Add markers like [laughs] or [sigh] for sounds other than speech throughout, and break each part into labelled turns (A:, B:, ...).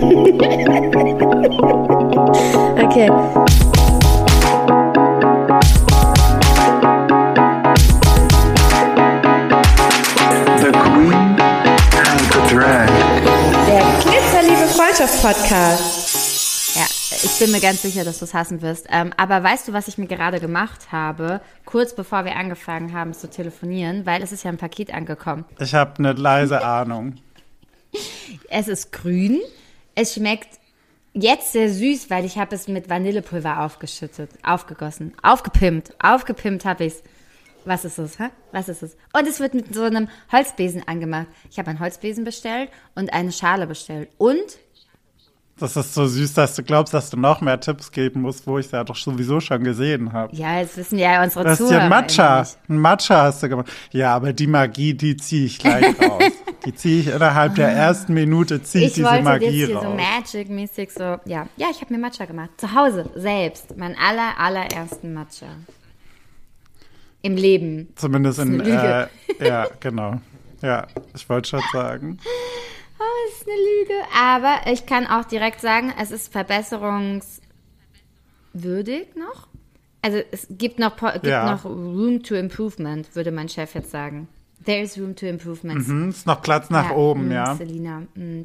A: Okay.
B: The Queen and the Drag.
A: Der Glitzerliebe Freundschaft-Podcast. Ja, ich bin mir ganz sicher, dass du es hassen wirst. Ähm, aber weißt du, was ich mir gerade gemacht habe, kurz bevor wir angefangen haben zu telefonieren, weil es ist ja ein Paket angekommen.
C: Ich habe eine leise Ahnung.
A: Es ist grün. Es schmeckt jetzt sehr süß, weil ich habe es mit Vanillepulver aufgeschüttet, aufgegossen, aufgepimpt, aufgepimpt habe ich es. Was ist es, hä? Was ist es? Und es wird mit so einem Holzbesen angemacht. Ich habe einen Holzbesen bestellt und eine Schale bestellt. Und
C: Das ist so süß, dass du glaubst, dass du noch mehr Tipps geben musst, wo ich es ja doch sowieso schon gesehen habe.
A: ja, jetzt wissen ja unsere
C: Das ist
A: Zuhörer
C: ja ein Matcha. Ein Matcha hast du gemacht. Ja, aber die Magie, die ziehe ich gleich [laughs] raus. Die ziehe ich innerhalb der ersten Minute, ziehe ich
A: Ich
C: diese
A: wollte
C: Magie
A: jetzt hier
C: raus.
A: so Magic-mäßig so, ja. Ja, ich habe mir Matcha gemacht. Zu Hause, selbst. Mein aller, allerersten Matcha. Im Leben.
C: Zumindest in,
A: Das ist
C: äh, ja, [laughs] genau. Ja, ich wollte schon sagen.
A: Oh, das ist eine Lüge. Aber ich kann auch direkt sagen, es ist verbesserungswürdig noch. Also es gibt noch, gibt
C: Ja.
A: noch Room to Improvement, würde mein Chef jetzt sagen. There is room to improvement.
C: Hm, ist noch Platz nach
A: Ja,
C: oben,
A: mm,
C: ja.
A: Selina. mm,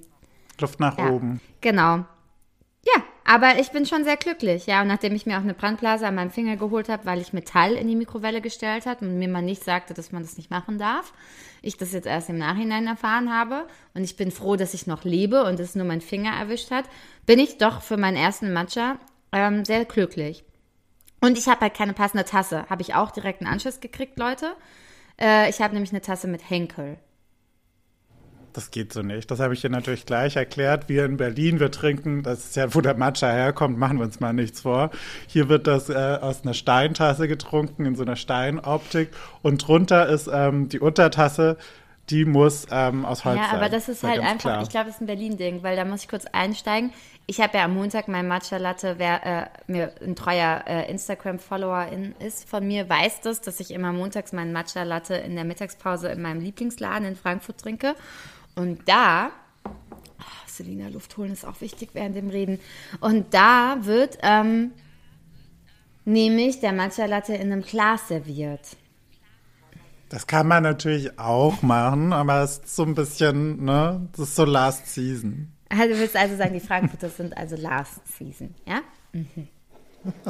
C: Luft nach
A: Ja,
C: oben.
A: genau. Aber ich bin schon sehr glücklich. Ja, und nachdem ich mir auch eine Brandblase an meinem Finger geholt habe, weil ich Metall in die Mikrowelle gestellt habe und mir man nicht sagte, dass man das nicht machen darf, ich das jetzt erst im Nachhinein erfahren habe und ich bin froh, dass ich noch lebe und es nur mein Finger erwischt hat, bin ich doch für meinen ersten Matcha ähm, sehr glücklich. Und ich habe halt keine passende Tasse. Habe ich auch direkt einen Anschluss gekriegt, Leute. Äh, ich habe nämlich eine Tasse mit Henkel.
C: Das geht so nicht. Das habe ich dir natürlich gleich erklärt. Wir in Berlin, wir trinken, das ist ja, wo der Matcha herkommt, machen wir uns mal nichts vor. Hier wird das äh, aus einer Steintasse getrunken, in so einer Steinoptik. Und drunter ist ähm, die Untertasse, die muss ähm, aus Holz
A: Ja,
C: sein.
A: aber das ist
C: ja
A: halt einfach,
C: klar.
A: ich glaube, das ist ein Berlin-Ding, weil da muss ich kurz einsteigen. Ich habe ja am Montag mein Matcha-Latte, wer äh, mir ein treuer äh, Instagram-Follower in- ist von mir, weiß das, dass ich immer montags meinen Matcha-Latte in der Mittagspause in meinem Lieblingsladen in Frankfurt trinke. Und da, oh, Selina, Luft holen ist auch wichtig während dem Reden. Und da wird ähm, nämlich der Matcha-Latte in einem Glas serviert.
C: Das kann man natürlich auch machen, aber es ist so ein bisschen, ne, das ist so Last Season.
A: Also du willst also sagen, die Frankfurter sind also Last Season, ja? Mhm.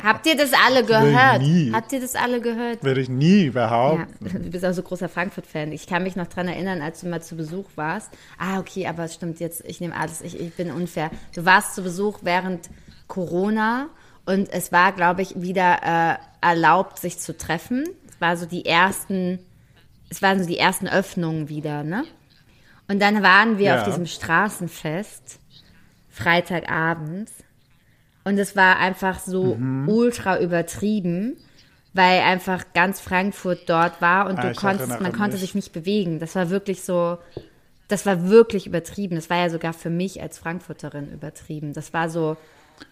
A: Habt ihr das alle gehört?
C: nie.
A: Habt ihr das alle gehört?
C: Würde ich nie
A: Ja,
C: behaupten.
A: du bist auch so großer Frankfurt-Fan. Ich kann mich noch dran erinnern, als du mal zu Besuch warst. Ah, okay, aber es stimmt jetzt, ich nehme alles, ich, ich bin unfair. Du warst zu Besuch während Corona und es war, glaube ich, wieder äh, erlaubt, sich zu treffen. Es war so die ersten, es waren so die ersten Öffnungen wieder, ne? Und dann waren wir
C: Ja.
A: auf diesem Straßenfest, Freitagabends. Und es war einfach so
C: Mhm.
A: ultra übertrieben, weil einfach ganz Frankfurt dort war und
C: Ah,
A: du konntest, man konnte sich nicht bewegen. Das war wirklich so, das war wirklich übertrieben. Das war ja sogar für mich als Frankfurterin übertrieben. Das war so,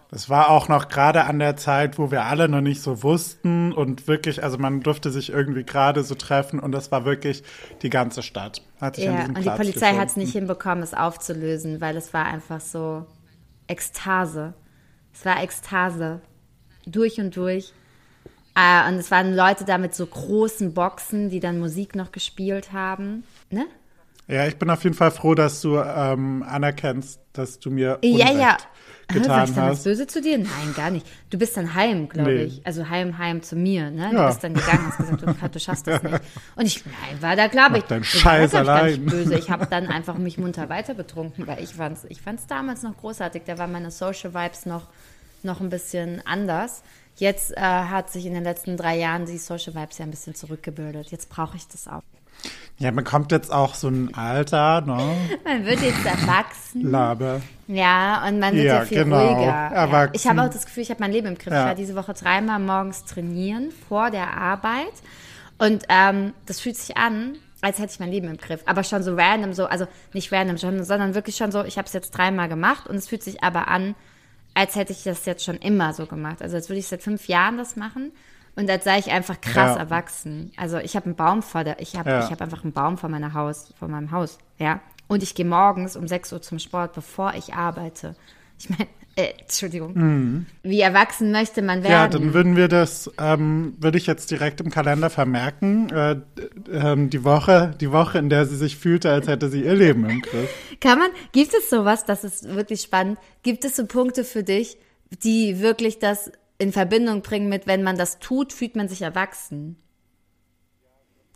C: Das war auch noch gerade an der Zeit, wo wir alle noch nicht so wussten und wirklich, also man durfte sich irgendwie gerade so treffen und das war wirklich die ganze Stadt. Hat sich an
A: ja,
C: diesem
A: und die
C: Platz
A: Polizei hat es nicht hinbekommen, es aufzulösen, weil es war einfach so Ekstase. Es war Ekstase. Durch und durch. Äh, und es waren Leute da mit so großen Boxen, die dann Musik noch gespielt haben. Ne?
C: Ja, ich bin auf jeden Fall froh, dass du ähm, anerkennst, dass du mir
A: Ja,
C: Unrecht
A: ja. War
C: getan
A: ich dann was
C: hast.
A: böse zu dir? Nein, gar nicht. Du bist dann heim, glaube
C: Nee.
A: ich. Also heim, heim zu mir, ne? Du
C: Ja.
A: bist dann gegangen, hast gesagt, du, du schaffst das nicht. Und ich, nein, war da, glaube ich. War
C: Scheiß
A: ich,
C: allein.
A: böse. Ich [laughs] habe dann einfach mich munter weiter betrunken, weil ich fand's, ich fand's damals noch großartig. Da waren meine Social Vibes noch, noch ein bisschen anders. Jetzt äh, hat sich in den letzten drei Jahren die Social Vibes ja ein bisschen zurückgebildet. Jetzt brauche ich das auch.
C: Ja, man kommt jetzt auch so ein Alter, ne? [laughs]
A: Man wird jetzt erwachsen.
C: Labe.
A: Ja, und man wird ja,
C: Ja,
A: viel
C: genau.
A: ruhiger. Ja.
C: Erwachsen.
A: Ich habe auch das Gefühl, ich habe mein Leben im Griff.
C: Ja.
A: Ich war diese Woche dreimal morgens trainieren vor der Arbeit. Und ähm, das fühlt sich an, als hätte ich mein Leben im Griff. Aber schon so random, so, also nicht random, schon, sondern wirklich schon so, ich habe es jetzt dreimal gemacht und es fühlt sich aber an, als hätte ich das jetzt schon immer so gemacht. Also als würde ich seit fünf Jahren das machen. Und als sei ich einfach krass
C: Ja.
A: erwachsen. Also ich habe einen Baum vor der, ich habe
C: Ja.
A: ich habe einfach einen Baum vor meiner Haus, vor meinem Haus, ja. Und ich gehe morgens um 6 Uhr zum Sport, bevor ich arbeite. Ich meine, äh, Entschuldigung. Wie erwachsen möchte man werden?
C: Ja, dann würden wir das, ähm, würde ich jetzt direkt im Kalender vermerken, äh, ähm, die Woche, die Woche, in der sie sich fühlte, als hätte sie ihr Leben im Griff.
A: Kann man, gibt es sowas, das ist wirklich spannend, gibt es so Punkte für dich, die wirklich das in Verbindung bringen mit, wenn man das tut, fühlt man sich erwachsen?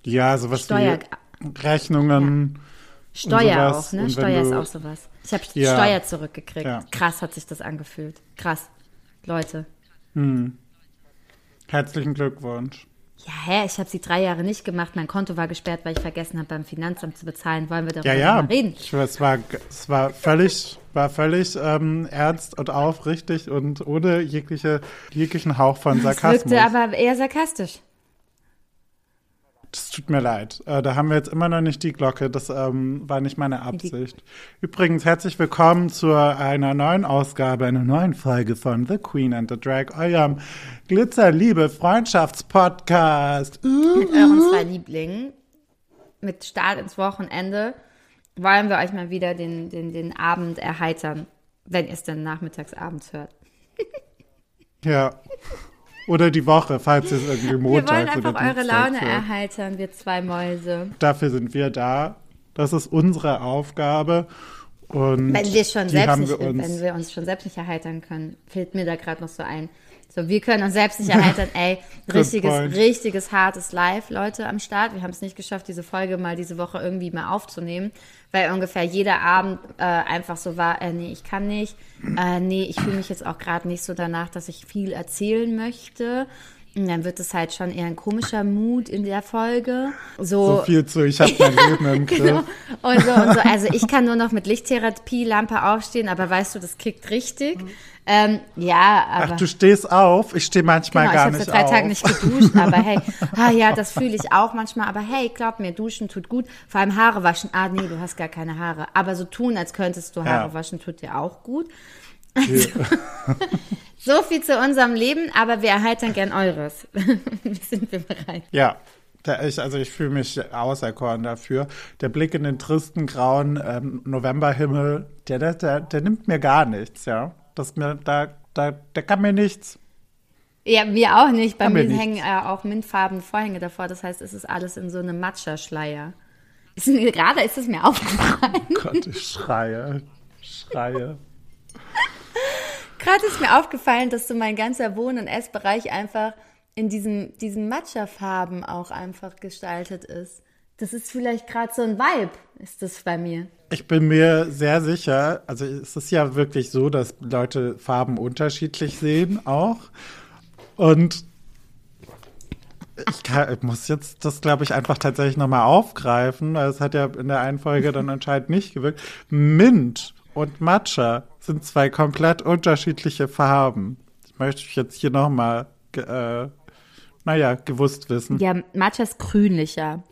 C: Ja, sowas
A: Steuer-
C: wie Rechnungen.
A: Steuer
C: sowas.
A: auch, ne? Steuer ist auch sowas. Ich habe
C: Ja.
A: Steuer zurückgekriegt.
C: Ja.
A: Krass hat sich das angefühlt. Krass. Leute.
C: Herzlichen Glückwunsch.
A: Ja, hä, ich habe sie drei Jahre nicht gemacht. Mein Konto war gesperrt, weil ich vergessen habe, beim Finanzamt zu bezahlen. Wollen wir darüber
C: Ja, ja.
A: mal reden?
C: Ich, es war, es war völlig, war völlig ähm, ernst und aufrichtig und ohne jegliche, jeglichen Hauch von
A: Es
C: Sarkasmus.
A: wirkte aber eher sarkastisch.
C: Das tut mir leid. Äh, da haben wir jetzt immer noch nicht die Glocke. Das ähm, war nicht meine Absicht. Übrigens, herzlich willkommen zu einer neuen Ausgabe, einer neuen Folge von The Queen and the Drag, eurem Glitzerliebe Freundschaftspodcast. Uh.
A: Mit euren zwei Lieblingen, mit Start ins Wochenende, wollen wir euch mal wieder den, den, den Abend erheitern, wenn ihr es dann nachmittags abends hört.
C: Ja. Oder die Woche, falls ihr es irgendwie
A: Wir
C: Montag
A: wollen einfach
C: oder
A: eure Laune
C: hört.
A: erheitern, wir zwei Mäuse.
C: Dafür sind wir da. Das ist unsere Aufgabe. Und
A: Wenn wir schon
C: die
A: selbst
C: haben
A: nicht,
C: wir uns,
A: wenn wir uns schon selbst nicht erheitern können, fällt mir da gerade noch so ein. So, wir können uns selbst nicht erheitern. Ey, richtiges, richtiges hartes Live, Leute am Start. Wir haben es nicht geschafft, diese Folge mal diese Woche irgendwie mal aufzunehmen, weil ungefähr jeder Abend äh, einfach so war, äh, nee, ich kann nicht, äh, nee, ich fühle mich jetzt auch gerade nicht so danach, dass ich viel erzählen möchte. Und dann wird es halt schon eher ein komischer Mut in der Folge.
C: so viel zu, ich habe mein Leben im Griff.
A: Genau. Und so, und so. Also ich kann nur noch mit Lichttherapie, Lampe aufstehen, aber weißt du, das kickt richtig. Ähm, ja, aber.
C: Ach, du stehst auf. Ich stehe manchmal
A: genau,
C: gar
A: ich habe
C: nicht
A: seit drei
C: auf.
A: Tagen nicht geduscht, aber hey, [laughs] ah ja, das fühle ich auch manchmal, aber hey, glaub mir, duschen tut gut. Vor allem Haare waschen. Ah, nee, du hast gar keine Haare. Aber so tun, als könntest du Haare
C: Ja.
A: waschen, tut dir auch gut. [laughs] So viel zu unserem Leben, aber wir erheitern gern eures. [laughs] Wie sind wir bereit?
C: Ja, ich, also ich fühle mich auserkoren dafür. Der Blick in den tristen, grauen ähm, Novemberhimmel, der, der, der, der nimmt mir gar nichts, ja. Das mir, da, da, der kann mir nichts.
A: Ja, mir auch nicht. Bei mir
C: wir nicht.
A: hängen äh, auch mintfarbene Vorhänge davor. Das heißt, es ist alles in so einem Matcha-Schleier. Gerade ist es mir aufgefallen.
C: Gott, ich schreie, schreie.
A: Gerade ist mir aufgefallen, dass so mein ganzer Wohn- und Essbereich einfach in diesem, diesen Matcha-Farben auch einfach gestaltet ist. Das ist vielleicht gerade so ein Vibe, ist das bei mir.
C: Ich bin mir sehr sicher, also es ist ja wirklich so, dass Leute Farben unterschiedlich sehen auch. Und ich, kann, ich muss jetzt das, glaube ich, einfach tatsächlich nochmal aufgreifen, weil es hat ja in der einen Folge dann anscheinend nicht gewirkt. Mint und Matcha sind zwei komplett unterschiedliche Farben. Ich möchte ich jetzt hier nochmal, äh, naja, gewusst wissen.
A: Ja, Matcha ist grünlicher.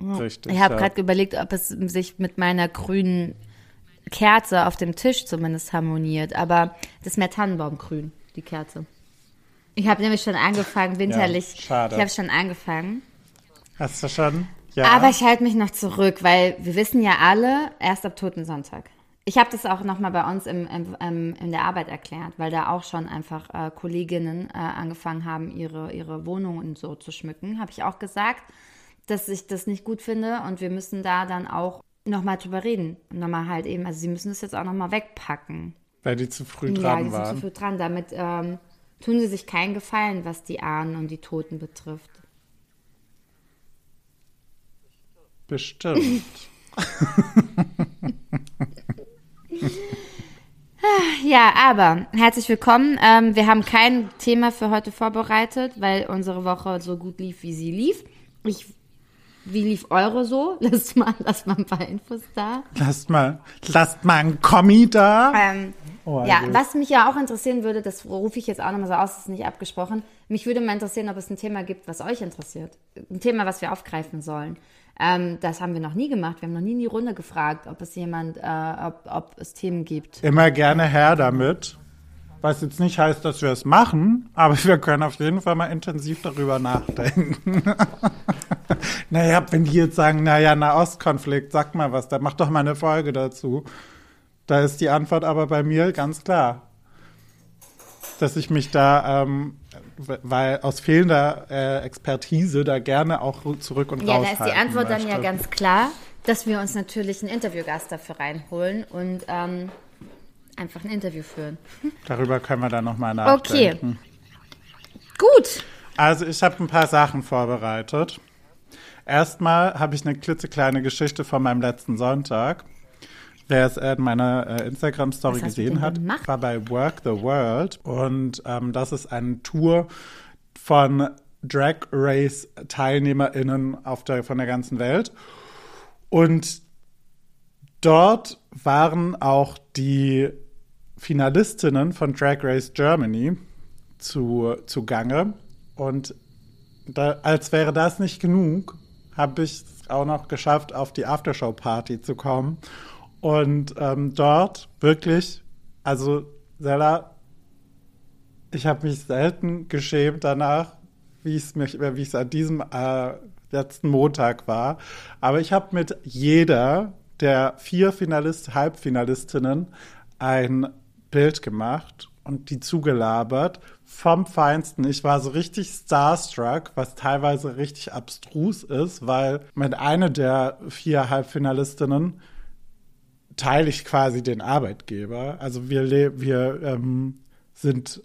C: Richtig.
A: Ich habe
C: ja.
A: gerade überlegt, ob es sich mit meiner grünen Kerze auf dem Tisch zumindest harmoniert. Aber das ist mehr Tannenbaumgrün, die Kerze. Ich habe nämlich schon angefangen, winterlich.
C: schade.
A: Ich habe schon angefangen.
C: Hast du schon? Ja.
A: Aber ich halte mich noch zurück, weil wir wissen ja alle, erst ab Toten Sonntag. Ich habe das auch nochmal bei uns im, im, im, in der Arbeit erklärt, weil da auch schon einfach äh, Kolleginnen äh, angefangen haben, ihre, ihre Wohnungen und so zu schmücken. Habe ich auch gesagt, dass ich das nicht gut finde und wir müssen da dann auch nochmal drüber reden. Nochmal halt eben, also sie müssen das jetzt auch nochmal wegpacken.
C: Weil die zu früh
A: ja,
C: dran
A: die sind
C: waren.
A: zu früh dran. Damit ähm, tun sie sich keinen Gefallen, was die Ahnen und die Toten betrifft.
C: Bestimmt. [laughs]
A: Ja, aber herzlich willkommen. Ähm, wir haben kein Thema für heute vorbereitet, weil unsere Woche so gut lief, wie sie lief. Ich, wie lief eure so? [laughs] Lasst mal, lasst mal ein paar Infos da.
C: Lasst mal, lasst mal einen Kommi da.
A: Ähm,
C: Oh,
A: ja,
C: also.
A: was mich ja auch interessieren würde, das rufe ich jetzt auch nochmal so aus, das ist nicht abgesprochen. Mich würde mal interessieren, ob es ein Thema gibt, was euch interessiert. Ein Thema, was wir aufgreifen sollen. Ähm, das haben wir noch nie gemacht. Wir haben noch nie in die Runde gefragt, ob es jemand, äh, ob, ob es Themen gibt.
C: Immer gerne her damit. Was jetzt nicht heißt, dass wir es machen, aber [laughs] wir können auf jeden Fall mal intensiv darüber nachdenken. [laughs] naja, wenn die jetzt sagen, naja, Nahostkonflikt, sag mal was, dann mach doch mal eine Folge dazu. Da ist die Antwort aber bei mir ganz klar. Dass ich mich da, ähm, weil aus fehlender äh, Expertise da gerne auch zurück und
A: Ja,
C: raus
A: da ist die Antwort dann ja ganz klar, dass wir uns natürlich einen Interviewgast dafür reinholen und ähm, einfach ein Interview führen.
C: Darüber können wir dann nochmal
A: Okay.
C: nachdenken.
A: Gut.
C: Also ich habe ein paar Sachen vorbereitet. Erstmal habe ich eine klitzekleine Geschichte von meinem letzten Sonntag. Wer es in meiner äh, Instagram-Story gesehen hat,
A: gemacht?
C: war bei Work the World. Und ähm, das ist eine Tour von Drag Race-TeilnehmerInnen auf der, von der ganzen Welt. Und dort waren auch die Finalistinnen von Drag Race Germany zu, zu Gange. Und da, als wäre das nicht genug, habe ich es auch noch geschafft, auf die Aftershow-Party zu kommen. Und ähm, dort wirklich, also Sella, ich habe mich selten geschämt danach, wie es mich, wie es an diesem äh, letzten Montag war. Aber ich habe mit jeder der vier Finalist, Halbfinalistinnen ein Bild gemacht und die zugelabert vom Feinsten. Ich war so richtig starstruck, was teilweise richtig abstrus ist, weil mit einer der vier Halbfinalistinnen teile ich quasi den Arbeitgeber. Also wir, wir ähm, sind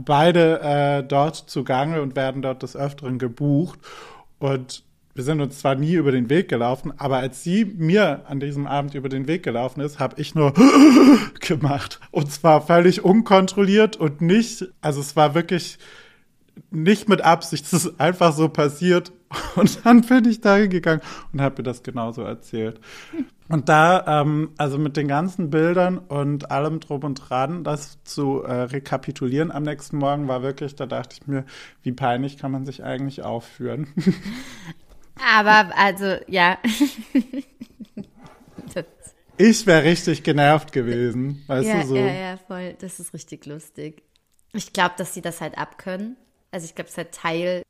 C: beide äh, dort zugange und werden dort des Öfteren gebucht. Und wir sind uns zwar nie über den Weg gelaufen, aber als sie mir an diesem Abend über den Weg gelaufen ist, habe ich nur [gasps] gemacht. Und zwar völlig unkontrolliert und nicht, also es war wirklich nicht mit Absicht, [laughs] es ist einfach so passiert. [laughs] Und dann bin ich da hingegangen und habe mir das genauso erzählt. Und da, ähm, also mit den ganzen Bildern und allem drum und dran, das zu äh, rekapitulieren am nächsten Morgen war wirklich, da dachte ich mir, wie peinlich kann man sich eigentlich aufführen. [laughs]
A: Aber also, ja. [laughs]
C: Ich wäre richtig genervt gewesen, weißt
A: ja,
C: du so.
A: ja, ja, voll. Das ist richtig lustig. Ich glaube, dass sie das halt abkönnen. Also ich glaube, es ist halt Teil,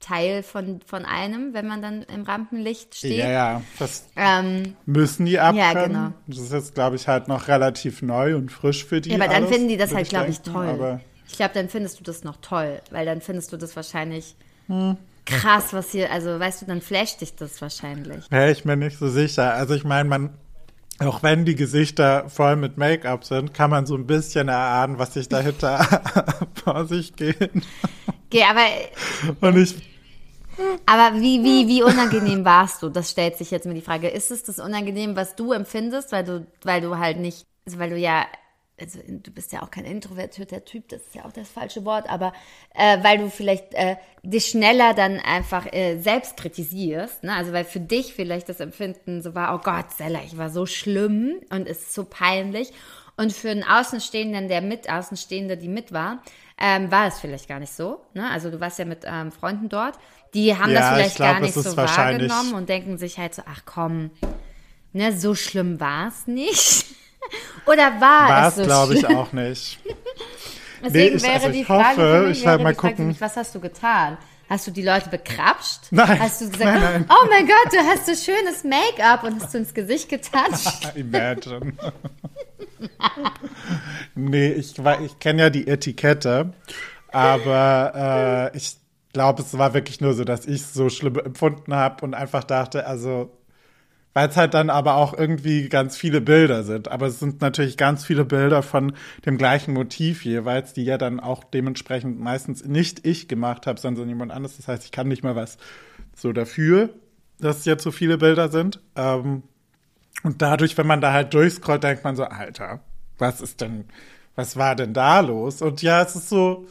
A: Teil von, von einem, wenn man dann im Rampenlicht steht.
C: Ja, ja, das
A: Ähm,
C: müssen die abkönnen.
A: Ja, genau.
C: Das ist jetzt, glaube ich, halt noch relativ neu und frisch für die.
A: ja, aber dann
C: alles,
A: finden die das halt, glaube ich, toll.
C: Aber
A: ich glaube, dann findest du das noch toll, weil dann findest du das wahrscheinlich
C: Hm.
A: Krass, was hier, also weißt du, dann flasht dich das wahrscheinlich.
C: wäre ich mir nicht so sicher. Also ich meine, man, auch wenn die Gesichter voll mit Make-up sind, kann man so ein bisschen erahnen, was sich dahinter [laughs] vor sich geht.
A: Okay, aber,
C: Und ich,
A: aber wie, wie, wie unangenehm warst du? Das stellt sich jetzt mir die Frage. Ist es das unangenehm, was du empfindest, weil du, weil du halt nicht, also weil du ja, also du bist ja auch kein introvertierter Typ, das ist ja auch das falsche Wort, aber äh, weil du vielleicht äh, dich schneller dann einfach äh, selbst kritisierst, ne? Also weil für dich vielleicht das Empfinden so war, oh Gott, Sella, ich war so schlimm und es ist so peinlich. Und für einen Außenstehenden, der mit Außenstehende, die mit war, ähm, war es vielleicht gar nicht so. Ne? Also du warst ja mit ähm, Freunden dort, die haben
C: Ja,
A: das
C: ich
A: vielleicht
C: glaub,
A: gar nicht so wahrgenommen und denken sich halt so, ach komm, ne, so schlimm war es nicht. Oder war,
C: war
A: es so
C: glaube ich, auch nicht. [laughs]
A: Deswegen
C: ich-
A: wäre
C: also
A: die Frage
C: hoffe,
A: mich,
C: ich
A: wäre
C: werde mal gucken.
A: mich, was hast du getan? Hast du die Leute bekrapscht?
C: Nein.
A: Hast du gesagt,
C: Nein, nein.
A: oh mein Gott, du hast so schönes Make-up und hast du ins Gesicht getatscht? [laughs]
C: Imagine. nee, ich, ich kenne ja die Etikette, aber äh, ich glaube, es war wirklich nur so, dass ich es so schlimm empfunden habe und einfach dachte, also, weil es halt dann aber auch irgendwie ganz viele Bilder sind. Aber es sind natürlich ganz viele Bilder von dem gleichen Motiv jeweils, die ja dann auch dementsprechend meistens nicht ich gemacht habe, sondern jemand anderes. Das heißt, ich kann nicht mal was so dafür, dass es jetzt so viele Bilder sind. Ähm, und dadurch, wenn man da halt durchscrollt, denkt man so, Alter, was ist denn, was war denn da los? Und ja, es ist so,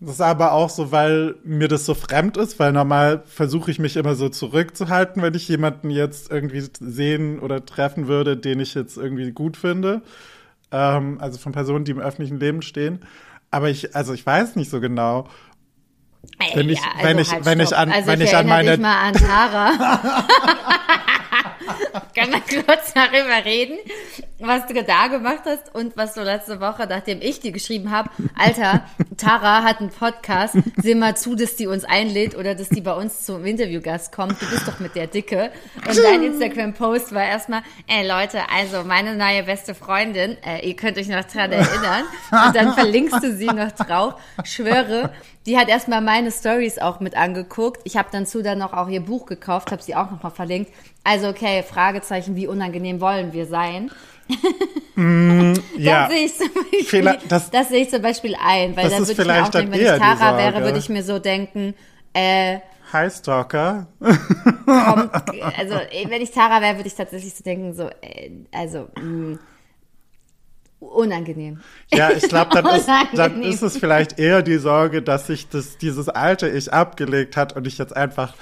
C: das ist aber auch so, weil mir das so fremd ist, weil normal versuche ich mich immer so zurückzuhalten, wenn ich jemanden jetzt irgendwie sehen oder treffen würde, den ich jetzt irgendwie gut finde. Ähm, also von Personen, die im öffentlichen Leben stehen. Aber ich, also ich weiß nicht so genau. Wenn ich- wenn ich- wenn ich
A: stopp.
C: an-
A: also
C: wenn
A: ich
C: ich an meine-
A: dich mal an Tara. [laughs] [laughs] Können wir [laughs] kurz darüber reden? was du da gemacht hast und was du letzte Woche, nachdem ich dir geschrieben habe, Alter, Tara hat einen Podcast, seh mal zu, dass die uns einlädt oder dass die bei uns zum Interviewgast kommt. Du bist doch mit der Dicke. Und dein Instagram-Post war erstmal, ey Leute, also meine neue beste Freundin, äh, ihr könnt euch noch dran erinnern. Und dann verlinkst du sie noch drauf. Schwöre, die hat erstmal meine Stories auch mit angeguckt. Ich habe dann zu dann noch auch ihr Buch gekauft, habe sie auch nochmal verlinkt. Also okay, Fragezeichen, wie unangenehm wollen wir sein? [laughs]
C: Ja.
A: Das sehe ich zum Beispiel, das,
C: das-
A: sehe ich zum Beispiel ein, weil
C: Das
A: dann würde ich mir auch denken, wenn ich Tara wäre, würde ich mir so denken, äh,
C: Hi, Stalker.
A: kommt, [laughs] also eh, wenn ich Tara wäre, würde ich tatsächlich so denken, so, äh, also, mh, unangenehm.
C: Ja, ich glaube, [laughs] dann, ist, dann ist es vielleicht eher die Sorge, dass sich das, dieses alte Ich abgelegt hat und ich jetzt einfach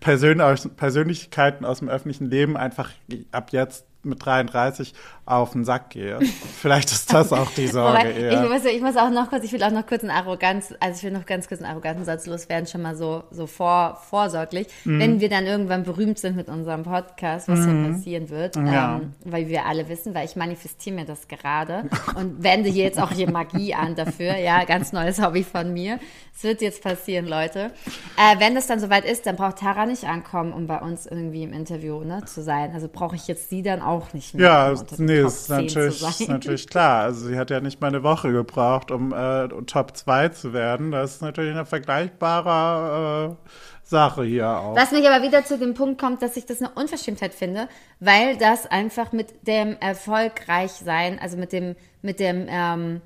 C: Persön Persönlichkeiten aus dem öffentlichen Leben einfach ab jetzt mit 33 auf den Sack gehe. Vielleicht ist das auch die Sorge
A: Wobei, ich,
C: eher.
A: muss, ich muss auch noch kurz, ich will auch noch kurz einen Arroganz, also ich will noch ganz kurz einen arroganten Satz loswerden, schon mal so, so vor, vorsorglich.
C: Mhm.
A: Wenn wir dann irgendwann berühmt sind mit unserem Podcast, was ja passieren wird,
C: Ja.
A: ähm, weil wir alle wissen, weil ich manifestiere mir das gerade und wende hier jetzt auch hier Magie an dafür, ja, ganz neues Hobby von mir. Es wird jetzt passieren, Leute. Äh, wenn das dann soweit ist, dann braucht Tara nicht ankommen, um bei uns irgendwie im Interview ne, zu sein. Also brauche ich jetzt sie dann auch nicht mehr.
C: Ja,
A: den
C: nee,
A: Top
C: ist
A: 10 zu
C: natürlich,
A: sein.
C: ist natürlich klar. Also sie hat ja nicht mal eine Woche gebraucht, um äh, Top 2 zu werden. Das ist natürlich eine vergleichbare äh, Sache hier auch.
A: Was mich aber wieder zu dem Punkt kommt, dass ich das eine Unverschämtheit finde, weil das einfach mit dem Erfolgreichsein, also mit dem, mit dem, ähm,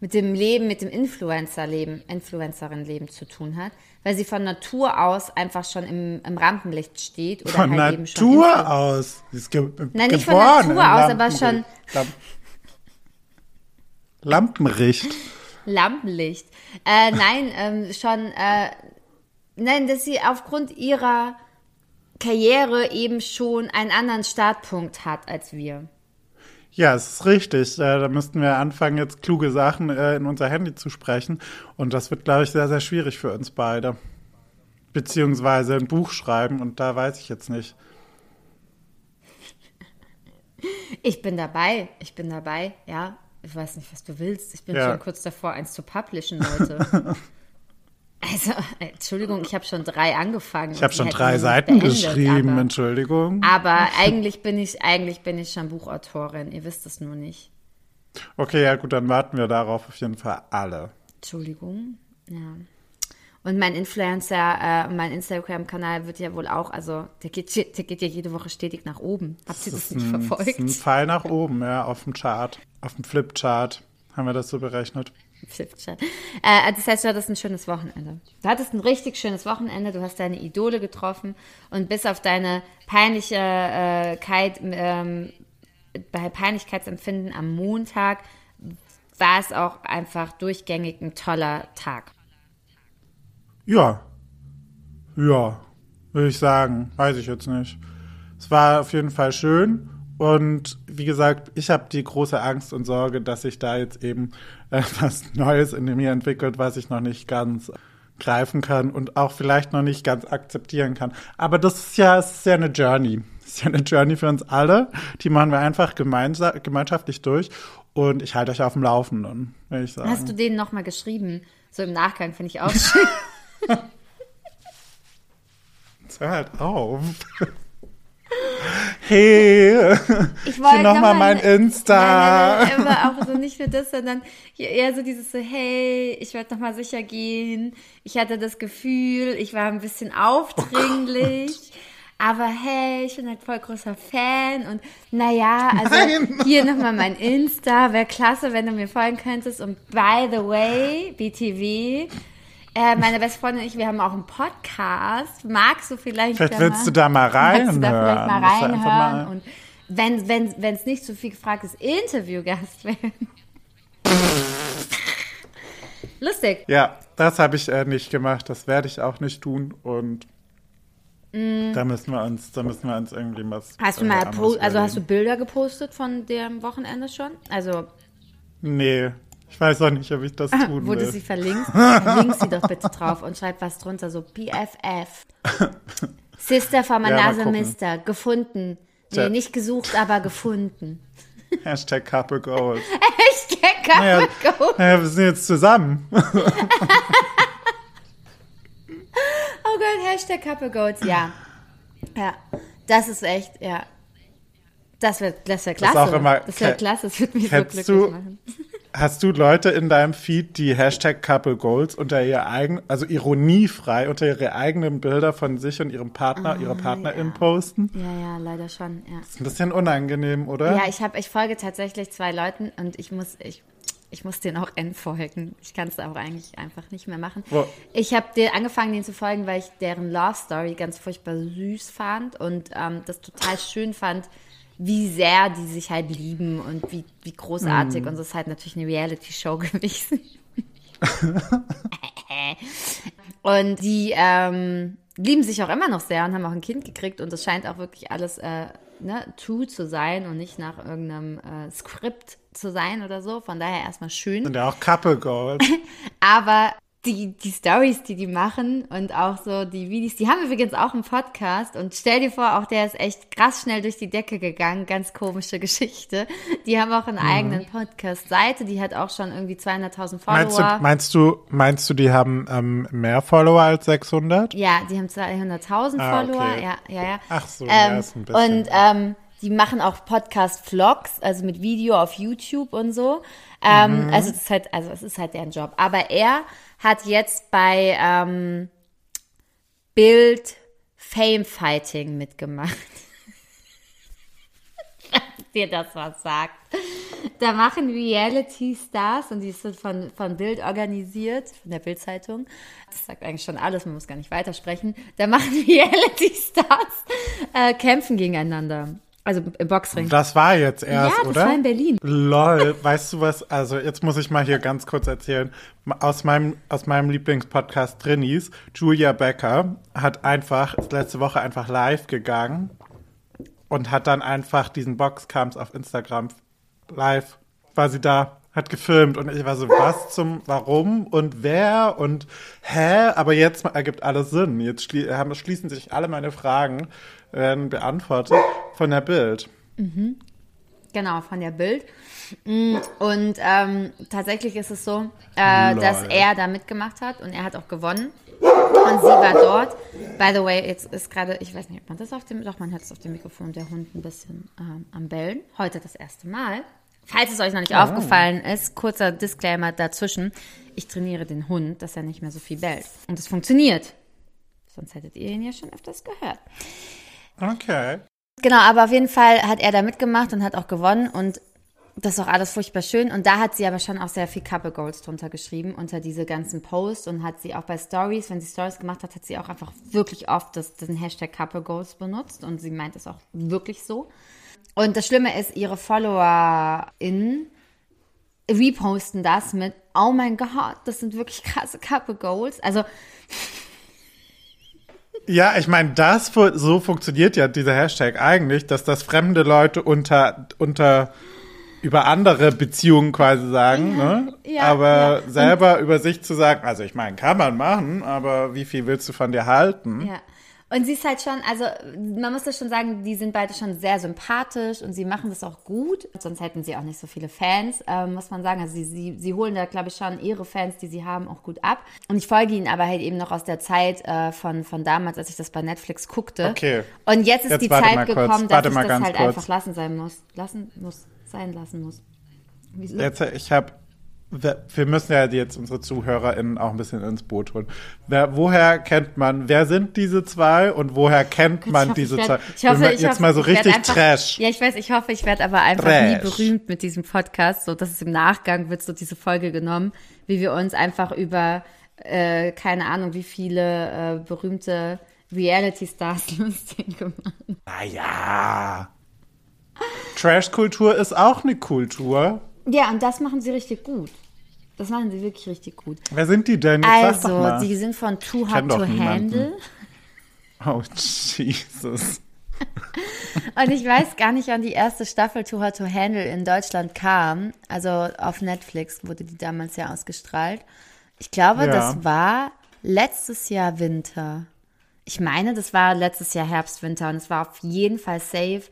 A: mit dem Leben, mit dem Influencer-Leben, Influencerin-Leben zu tun hat, weil sie von Natur aus einfach schon im, im Rampenlicht steht oder
C: Von
A: halt eben schon
C: Natur aus. Sie ist ge
A: Nein, nicht von Natur aus, aber schon-
C: Lamp Lampenricht.
A: Lampenlicht. Äh, nein, ähm, schon, äh, nein, dass sie aufgrund ihrer Karriere eben schon einen anderen Startpunkt hat als wir.
C: Ja, es ist richtig. Äh, da müssten wir anfangen, jetzt kluge Sachen äh, in unser Handy zu sprechen. Und das wird, glaube ich, sehr, sehr schwierig für uns beide. Beziehungsweise ein Buch schreiben und da weiß ich jetzt nicht.
A: Ich bin dabei, ich bin dabei, ja. Ich weiß nicht, was du willst. Ich bin
C: Ja.
A: schon kurz davor, eins zu publishen, Leute. [laughs] also, äh, Entschuldigung, ich habe schon drei angefangen.
C: Ich habe schon drei Seiten geschrieben, Entschuldigung.
A: Aber, aber eigentlich bin ich, eigentlich bin ich schon Buchautorin. Ihr wisst es nur nicht.
C: Okay, ja gut, dann warten wir darauf auf jeden Fall alle.
A: Entschuldigung. Ja. Und mein Influencer, äh, mein Instagram-Kanal wird ja wohl auch, also der geht, der geht ja jede Woche stetig nach oben. Habt ihr das, nicht
C: ein,
A: verfolgt?
C: ist ein Pfeil nach oben, ja, auf dem Chart. Auf dem Flipchart haben wir das so berechnet.
A: Äh, das heißt, du hattest ein schönes Wochenende. Du hattest ein richtig schönes Wochenende, du hast deine Idole getroffen und bis auf deine Peinlichkeit, ähm, bei Peinlichkeitsempfinden am Montag war es auch einfach durchgängig ein toller Tag.
C: Ja. Ja, würde ich sagen. Weiß ich jetzt nicht. Es war auf jeden Fall schön. Und wie gesagt, ich habe die große Angst und Sorge, dass sich da jetzt eben äh, was Neues in mir entwickelt, was ich noch nicht ganz greifen kann und auch vielleicht noch nicht ganz akzeptieren kann. Aber das ist ja, ist ja eine Journey. Es ist ja eine Journey für uns alle. Die machen wir einfach gemeinschaftlich durch. Und ich halte euch auf dem Laufenden, würde ich sagen.
A: Hast du denen nochmal geschrieben? So im Nachgang finde ich auch schön. [laughs]
C: Hör halt auf. Hey,
A: Ich wollte
C: hier nochmal mein Insta.
A: Nein, nein, nein, aber auch so nicht für das, sondern eher so dieses so, hey, ich werde nochmal sicher gehen. Ich hatte das Gefühl, ich war ein bisschen aufdringlich. aber hey, ich bin halt voll großer Fan und naja, also
C: Nein.
A: hier nochmal mein Insta. Wäre klasse, wenn du mir folgen könntest. Und by the way, BTW, äh, meine beste Freundin und ich, wir haben auch einen Podcast. Magst du vielleicht
C: Vielleicht
A: da
C: willst
A: mal,
C: du da mal
A: Magst du da
C: reinhören?
A: vielleicht mal reinhören?
C: mal-
A: Und wenn wenn wenn es nicht zu viel gefragt ist, Interviewgast werden. [laughs] Lustig.
C: Ja, das habe ich äh, nicht gemacht. Das werde ich auch nicht tun. Und da müssen wir uns, da müssen wir uns irgendwie was.
A: Mm. Hast du mal, also hast du. Bilder gepostet von dem Wochenende schon? Also,
C: Nee, ich weiß auch nicht, ob ich das tun
A: wo du
C: will.
A: sie verlinkst, verlink sie doch bitte drauf und schreib was drunter, so BFF. Sister
C: Ja, mal
A: another
C: gucken.
A: Mister, gefunden. Nee, nicht gesucht, aber gefunden.
C: Hashtag Couple Goals. [laughs]
A: Hashtag
C: Naja,
A: Couple Goals.
C: naja, wir sind jetzt zusammen. [laughs]
A: Oh Gott, Hashtag Couple Goats, ja. Ja, das ist echt, ja. Das wäre das wär klasse.
C: auch immer-
A: das wäre
C: ke-
A: klasse, das würde mich so glücklich
C: du-
A: machen.
C: Hast du Leute in deinem Feed, die Hashtag Couple Goals unter ihr eigen, also ironiefrei unter ihre eigenen Bilder von sich und ihrem Partner, ihrer Partnerin posten?
A: Ja, ja, leider schon, ja.
C: Ist ein bisschen unangenehm, oder?
A: Ja, ich habe, ich folge tatsächlich zwei Leuten und ich muss, ich, ich muss denen auch entfolgen. Ich kann es auch eigentlich einfach nicht mehr machen.
C: Wo-
A: Ich habe dir angefangen, denen zu folgen, weil ich deren Love Story ganz furchtbar süß fand und ähm, das total schön fand, wie sehr die sich halt lieben und wie, wie großartig. Und es ist halt natürlich eine Reality-Show [laughs] gewesen. [laughs] und die ähm, lieben sich auch immer noch sehr und haben auch ein Kind gekriegt und es scheint auch wirklich alles äh, ne, true zu sein und nicht nach irgendeinem äh, Skript zu sein oder so. Von daher erstmal schön.
C: Und auch Couple Goals. [laughs]
A: Aber die, die Stories, die die machen und auch so die Videos, die haben übrigens auch einen Podcast und stell dir vor, auch der ist echt krass schnell durch die Decke gegangen, ganz komische [laughs] Geschichte. Die haben auch einen
C: Mhm.
A: eigenen Podcast-Seite, die hat auch schon irgendwie 200.000
C: Meinst du,
A: Follower.
C: meinst du, meinst du, die haben ähm, mehr Follower als 600?
A: Ja, die haben 200.000
C: Ah,
A: Follower,
C: okay.
A: ja, ja, ja.
C: Ach so, ja,
A: ähm,
C: ist ein bisschen-
A: Und ähm, die machen auch Podcast-Vlogs, also mit Video auf YouTube und so. Ähm,
C: Mhm.
A: Also das ist halt, also es ist halt deren Job. Aber er hat jetzt bei ähm, Bild Fame Fighting mitgemacht. [laughs] Dir das was sagt. Da machen Reality Stars und die sind von, von Bild organisiert, von der Bild-Zeitung. Das sagt eigentlich schon alles, man muss gar nicht weitersprechen. Da machen [laughs] Reality Stars äh, kämpfen gegeneinander. Also im Boxring.
C: Das war jetzt erst,
A: ja, das
C: oder?
A: war in Berlin.
C: Lol, weißt du was? Also jetzt muss ich mal hier ganz kurz erzählen. Aus meinem, aus meinem Lieblingspodcast Drinis, Julia Becker hat einfach, ist letzte Woche einfach live gegangen und hat dann einfach diesen Boxkampf auf Instagram live, war sie da, hat gefilmt und ich war so, was zum, warum und wer und hä? Aber jetzt ergibt alles Sinn. Jetzt schlie haben, schließen sich alle meine Fragen werden beantwortet von der Bild.
A: Genau, von der Bild. Mm, Und ähm, tatsächlich ist es so, äh, dass er da mitgemacht hat und er hat auch gewonnen. Und sie war dort. By the way, jetzt ist gerade, ich weiß nicht, ob man das auf dem, doch man hört es auf dem Mikrofon, der Hund ein bisschen ähm, am Bellen. Heute das erste Mal. Falls es euch noch nicht aufgefallen ist, kurzer Disclaimer dazwischen. Ich trainiere den Hund, dass er nicht mehr so viel bellt. Und es funktioniert. Sonst hättet ihr ihn ja schon öfters gehört.
C: Okay.
A: Genau, aber auf jeden Fall hat er da mitgemacht und hat auch gewonnen und das ist auch alles furchtbar schön. Und da hat sie aber schon auch sehr viel Couple Goals drunter geschrieben, unter diese ganzen Posts und hat sie auch bei Stories, wenn sie Stories gemacht hat, hat sie auch einfach wirklich oft das, den Hashtag Couple Goals benutzt und sie meint es auch wirklich so. Und das Schlimme ist, ihre FollowerInnen reposten das mit, oh mein Gott, das sind wirklich krasse Couple Goals. Also
C: Ja, ich meine, das so funktioniert ja dieser Hashtag eigentlich, dass das fremde Leute unter unter über andere Beziehungen quasi sagen, ne?
A: ja,
C: aber
A: ja.
C: selber über sich zu sagen, also ich meine, kann man machen, aber wie viel willst du von dir halten?
A: Ja. Und sie ist halt schon, also man muss das schon sagen, die sind beide schon sehr sympathisch und sie machen das auch gut. Sonst hätten sie auch nicht so viele Fans, ähm, muss man sagen. Also sie, sie, sie holen da, glaube ich, schon ihre Fans, die sie haben, auch gut ab. Und ich folge ihnen aber halt eben noch aus der Zeit äh, von, von damals, als ich das bei Netflix guckte.
C: Okay.
A: Und jetzt ist
C: Jetzt
A: die Zeit
C: mal kurz,
A: gekommen, dass
C: warte
A: ich das halt
C: kurz.
A: einfach lassen sein muss. Lassen muss, sein lassen muss. Wieso?
C: Jetzt, ich habe, wir müssen ja jetzt unsere ZuhörerInnen auch ein bisschen ins Boot holen. Wer, woher kennt man, wer sind diese zwei und woher kennt man
A: Ich hoffe,
C: diese
A: ich
C: zwei?
A: werd- Ich hoffe, ich
C: jetzt
A: hoffe,
C: mal so
A: ich werd
C: richtig
A: einfach,
C: Trash.
A: Ja, ich weiß, ich hoffe, ich werde aber einfach
C: Trash.
A: nie berühmt mit diesem Podcast, so dass es im Nachgang wird so diese Folge genommen, wie wir uns einfach über äh, keine Ahnung, wie viele äh, berühmte Reality-Stars [laughs] lustig gemacht.
C: Naja. Trash-Kultur ist auch eine Kultur.
A: Ja, und das machen sie richtig gut. Das machen sie wirklich richtig gut.
C: Wer sind die denn? Jetzt
A: Also, die sind von Too Hot to. Handle.
C: Oh, Jesus. [laughs]
A: Und ich weiß gar nicht, wann die erste Staffel Too Hot to Handle in Deutschland kam. Also auf Netflix wurde die damals ja ausgestrahlt. Ich glaube,
C: Ja.
A: das war letztes Jahr Winter. Ich meine, das war letztes Jahr Herbst, Winter und es war auf jeden Fall safe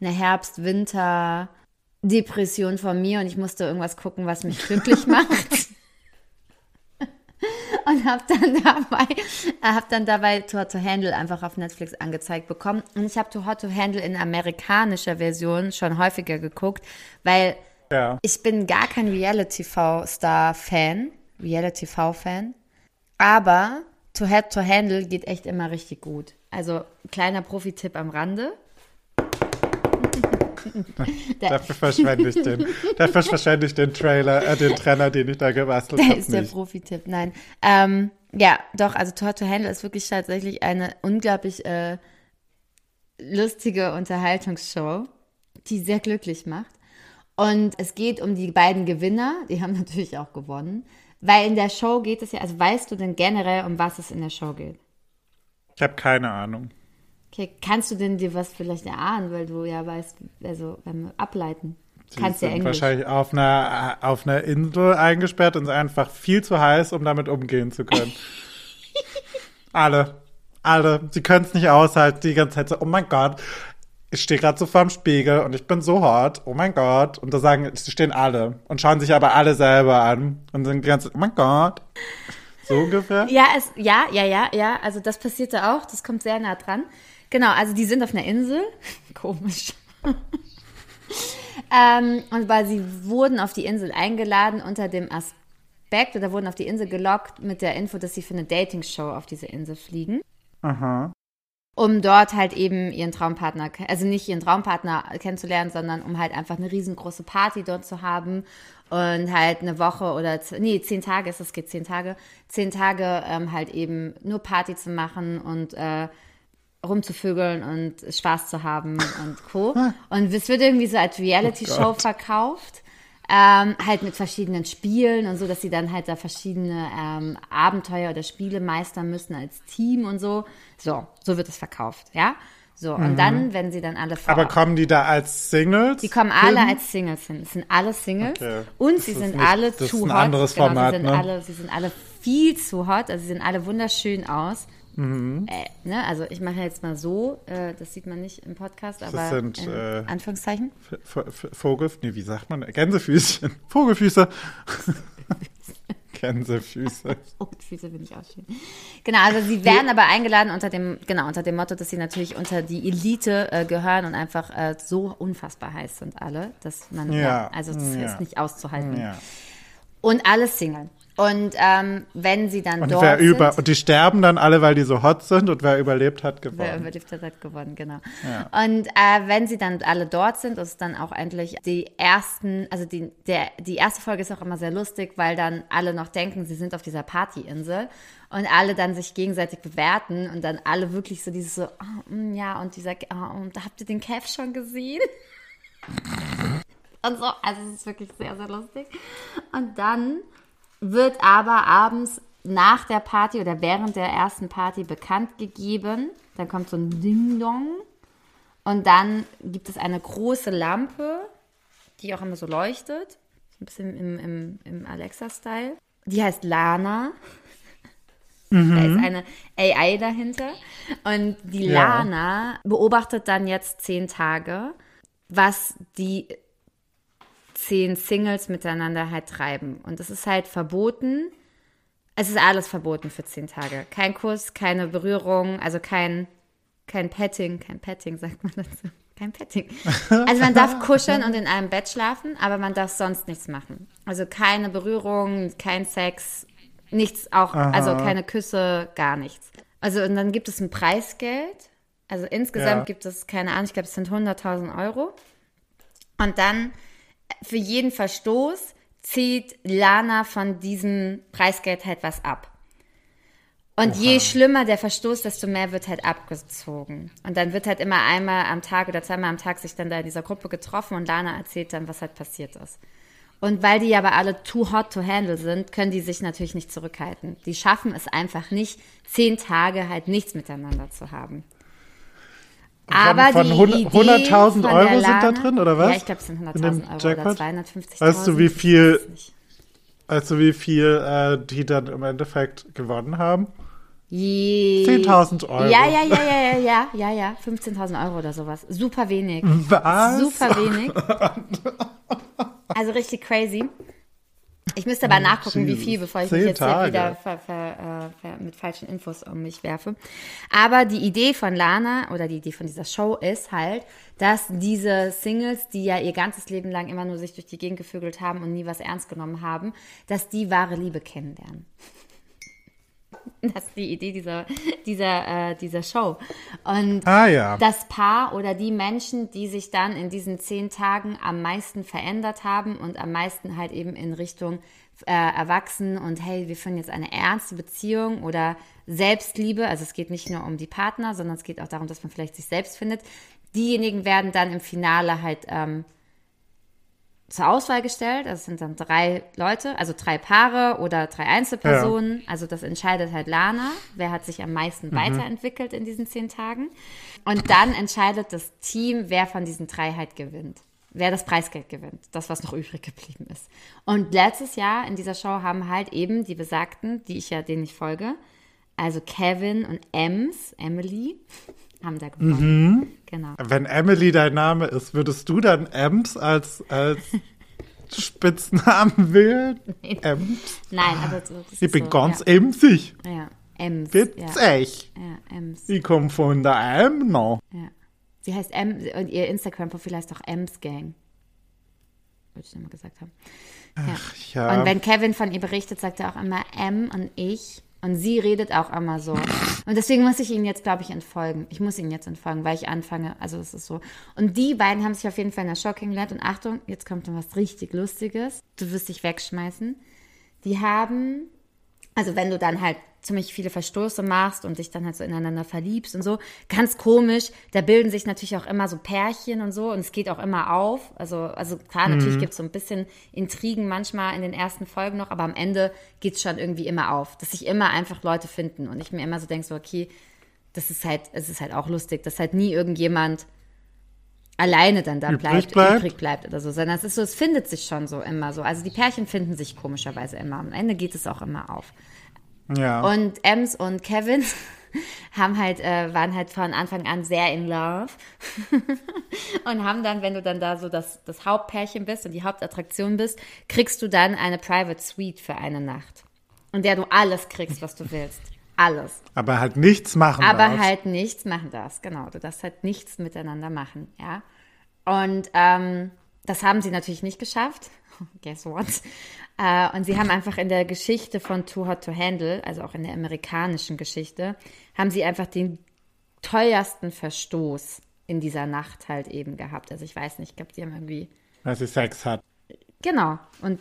A: eine Herbst-Winter-Depression von mir und ich musste irgendwas gucken, was mich glücklich [laughs] macht. und habe dann dabei, habe dann dabei Too Hot to Handle einfach auf Netflix angezeigt bekommen. Und ich habe Too Hot to Handle in amerikanischer Version schon häufiger geguckt, weil
C: Ja.
A: ich bin gar kein Reality-TV-Star-Fan, Reality-TV-Fan, aber To Head to Handle geht echt immer richtig gut. Also kleiner Profi-Tipp am Rande. [laughs] Der,
C: Dafür verschwende ich den, dafür verschwende ich den Trailer, äh, den Trenner, den ich da gebastelt
A: der
C: habe.
A: ist der
C: nicht.
A: Profi-Tipp. Nein. Ähm, ja, doch, also To Hot to Handle ist wirklich tatsächlich eine unglaublich äh, lustige Unterhaltungsshow, die sehr glücklich macht. Und es geht um die beiden Gewinner, die haben [laughs] natürlich auch gewonnen. Weil in der Show geht es ja, also weißt du denn generell, um was es in der Show geht?
C: Ich habe keine Ahnung.
A: Okay, kannst du denn dir was vielleicht erahnen, weil du ja weißt, also wenn wir ableiten.
C: Sie
A: kannst ja
C: sind
A: Englisch.
C: wahrscheinlich auf einer, auf einer Insel eingesperrt und es ist einfach viel zu heiß, um damit umgehen zu können. [laughs] alle. Alle. Sie können es nicht aushalten, die ganze Zeit so, oh mein Gott, ich stehe gerade so vorm Spiegel und ich bin so hot, oh mein Gott. Und da sagen, sie stehen alle und schauen sich aber alle selber an und sind die ganze, oh mein Gott. So ungefähr.
A: Ja, es, ja, ja, ja, ja. Also das passierte auch. Das kommt sehr nah dran. Genau, also die sind auf einer Insel. [laughs] Komisch. ähm, und weil sie wurden auf die Insel eingeladen unter dem Aspekt oder wurden auf die Insel gelockt mit der Info, dass sie für eine Dating-Show auf diese Insel fliegen.
C: Aha.
A: Um dort halt eben ihren Traumpartner, also nicht ihren Traumpartner kennenzulernen, sondern um halt einfach eine riesengroße Party dort zu haben und halt eine Woche oder, nee, zehn Tage ist es, geht zehn Tage, zehn Tage ähm, halt eben nur Party zu machen und äh, rumzuvögeln und Spaß zu haben und Co. Und es wird irgendwie so als Reality-Show verkauft. Ähm, halt mit verschiedenen Spielen und so, dass sie dann halt da verschiedene ähm, Abenteuer oder Spiele meistern müssen als Team und so. So, so wird es verkauft, ja. So, und dann, wenn sie dann alle vor
C: Aber kommen die da als Singles?
A: die kommen alle
C: hin?
A: als Singles hin. Es sind alle Singles.
C: Okay.
A: Und
C: Das
A: sie sind
C: nicht-
A: alle
C: das ist ein
A: hot.
C: anderes
A: genau,
C: Format,
A: sie sind
C: ne?
A: alle, sie sind alle viel zu hot. Also sie sehen alle wunderschön aus.
C: Mhm.
A: Äh, ne? Also ich mache jetzt mal so, äh, das sieht man nicht im Podcast, aber
C: sind,
A: in
C: äh,
A: Anführungszeichen.
C: V- V- Vogel, nee, wie sagt man? Gänsefüßchen. [laughs] Vogelfüße. [laughs] Gänsefüße. [laughs]
A: Oh, die Füße finde ich auch schön. Genau, also sie werden aber eingeladen unter dem, genau, unter dem Motto, dass sie natürlich unter die Elite äh, gehören und einfach äh, so unfassbar heiß sind alle, dass man, ja,
C: Ja,
A: also das
C: ja.
A: ist nicht auszuhalten.
C: Ja.
A: Und alle Single. Und ähm, wenn sie dann
C: Und
A: dort
C: wer über,
A: sind,
C: und die sterben dann alle, weil die so hot sind und wer überlebt hat,
A: Wer
C: gewonnen.
A: überlebt hat, hat gewonnen, genau. Und äh, wenn sie dann alle dort sind, ist dann auch endlich die ersten, also die, der, die erste Folge ist auch immer sehr lustig, weil dann alle noch denken, sie sind auf dieser Partyinsel und alle dann sich gegenseitig bewerten und dann alle wirklich so dieses so, oh, mm, ja, und dieser, oh, und habt ihr den Kev schon gesehen? [laughs] und so, also es ist wirklich sehr, sehr lustig. Und dann wird aber abends nach der Party oder während der ersten Party bekannt gegeben. Dann kommt so ein Ding-Dong. Und dann gibt es eine große Lampe, die auch immer so leuchtet. So ein bisschen im, im, im Alexa-Style. Die heißt Lana. Da ist eine AI dahinter. Und die
C: Ja.
A: Lana beobachtet dann jetzt zehn Tage, was die zehn Singles miteinander halt treiben. Und es ist halt verboten. Es ist alles verboten für zehn Tage. Kein Kuss, keine Berührung, also kein, kein Petting, kein Petting sagt man dazu. Kein Petting. Also man darf kuscheln und in einem Bett schlafen, aber man darf sonst nichts machen. Also keine Berührung, kein Sex, nichts auch, also keine Küsse, gar nichts. Also und dann gibt es ein Preisgeld. Also insgesamt
C: Ja.
A: gibt es, keine Ahnung, ich glaube, es sind 100.000 Euro. Und dann für jeden Verstoß zieht Lana von diesem Preisgeld halt was ab. Und je schlimmer der Verstoß, desto mehr wird halt abgezogen. Und dann wird halt immer einmal am Tag oder zweimal am Tag sich dann da in dieser Gruppe getroffen und Lana erzählt dann, was halt passiert ist. Und weil die aber alle too hot to handle sind, können die sich natürlich nicht zurückhalten. Die schaffen es einfach nicht, zehn Tage halt nichts miteinander zu haben. Aber
C: von
A: die
C: 100
A: Idee
C: 100.000
A: von der
C: Euro sind da drin, oder was?
A: Ja, ich glaube, es sind
C: In
A: 100.000
C: dem
A: Euro
C: Jackpot?
A: oder 250.000.
C: Weißt du, wie viel-. Weißt du, wie viel äh, die dann im Endeffekt gewonnen haben?
A: Je
C: 10.000 Euro.
A: Ja, ja, ja, ja, ja, ja, ja, ja. 15.000 Euro oder sowas. Super wenig.
C: Was?
A: Super wenig. Also richtig crazy. Ich müsste aber nachgucken, wie
C: Jesus.
A: viel, bevor ich
C: Zehn
A: mich jetzt hier wieder ver, ver, äh, ver, mit falschen Infos um mich werfe. Aber die Idee von Lana oder die Idee von dieser Show ist halt, dass diese Singles, die ja ihr ganzes Leben lang immer nur sich durch die Gegend gevögelt haben und nie was ernst genommen haben, dass die wahre Liebe kennenlernen. [laughs] Das ist die Idee dieser, dieser, äh, dieser Show. Und
C: Ah ja.
A: das Paar oder die Menschen, die sich dann in diesen zehn Tagen am meisten verändert haben und am meisten halt eben in Richtung äh, Erwachsen und hey, wir führen jetzt eine ernste Beziehung oder Selbstliebe. Also es geht nicht nur um die Partner, sondern es geht auch darum, dass man vielleicht sich selbst findet. Diejenigen werden dann im Finale halt ähm, zur Auswahl gestellt. Also es sind dann drei Leute, also drei Paare oder drei Einzelpersonen. Also das entscheidet halt Lana, wer hat sich am meisten weiterentwickelt in diesen zehn Tagen. Und dann entscheidet das Team, wer von diesen drei halt gewinnt. Wer das Preisgeld gewinnt, das, was noch übrig geblieben ist. Und letztes Jahr in dieser Show haben halt eben die Besagten, die ich ja, denen ich folge, also Kevin und Ems, Emily, haben da gewonnen. Genau.
C: Wenn Emily dein Name ist, würdest du dann Ems als, als [laughs] Spitznamen wählen? Ems?
A: Nein, aber so,
C: Ich bin
A: so,
C: ganz
A: ja.
C: emsig.
A: Ja, Ems.
C: Witzig.
A: Ja, ja Ems.
C: Ich komme von der Emno.
A: Ja. Sie heißt M und ihr Instagram-Profil heißt auch Ems Gang. Wollte ich mal gesagt haben.
C: Ja.
A: Und wenn Kevin von ihr berichtet, sagt er auch immer M und ich. Und sie redet auch immer so. Und deswegen muss ich ihn jetzt, glaube ich, entfolgen. Ich muss ihn jetzt entfolgen, weil ich anfange. Also es ist so. Und die beiden haben sich auf jeden Fall in der Show kennengelernt. Und Achtung, jetzt kommt noch was richtig Lustiges. Du wirst dich wegschmeißen. Die haben also wenn du dann halt ziemlich viele Verstoße machst und dich dann halt so ineinander verliebst und so, ganz komisch, da bilden sich natürlich auch immer so Pärchen und so und es geht auch immer auf. Also, also klar, natürlich gibt es so ein bisschen Intrigen manchmal in den ersten Folgen noch, aber am Ende geht es schon irgendwie immer auf, dass sich immer einfach Leute finden und ich mir immer so denke, so, okay, das ist halt, es ist halt auch lustig, dass halt nie irgendjemand alleine dann da bleibt,
C: bleibt.
A: übrig bleibt oder so, sondern es ist so, es findet sich schon so immer so. Also die Pärchen finden sich komischerweise immer. Am Ende geht es auch immer auf.
C: Ja.
A: Und Ems und Kevin [laughs] haben halt, äh, waren halt von Anfang an sehr in love [laughs] und haben dann, wenn du dann da so das, das Hauptpärchen bist und die Hauptattraktion bist, kriegst du dann eine Private Suite für eine Nacht, in der du alles kriegst, was du willst. Alles.
C: Aber halt nichts machen
A: Aber
C: darfst.
A: halt nichts machen darfst, genau. Du darfst halt nichts miteinander machen, ja. Und ähm, das haben sie natürlich nicht geschafft. [laughs] Guess what? Äh, und sie haben einfach in der Geschichte von Too Hot to Handle, also auch in der amerikanischen Geschichte, haben sie einfach den teuersten Verstoß in dieser Nacht halt eben gehabt. Also ich weiß nicht, ich glaube, die haben irgendwie
C: Weil sie Sex hat.
A: Genau. Und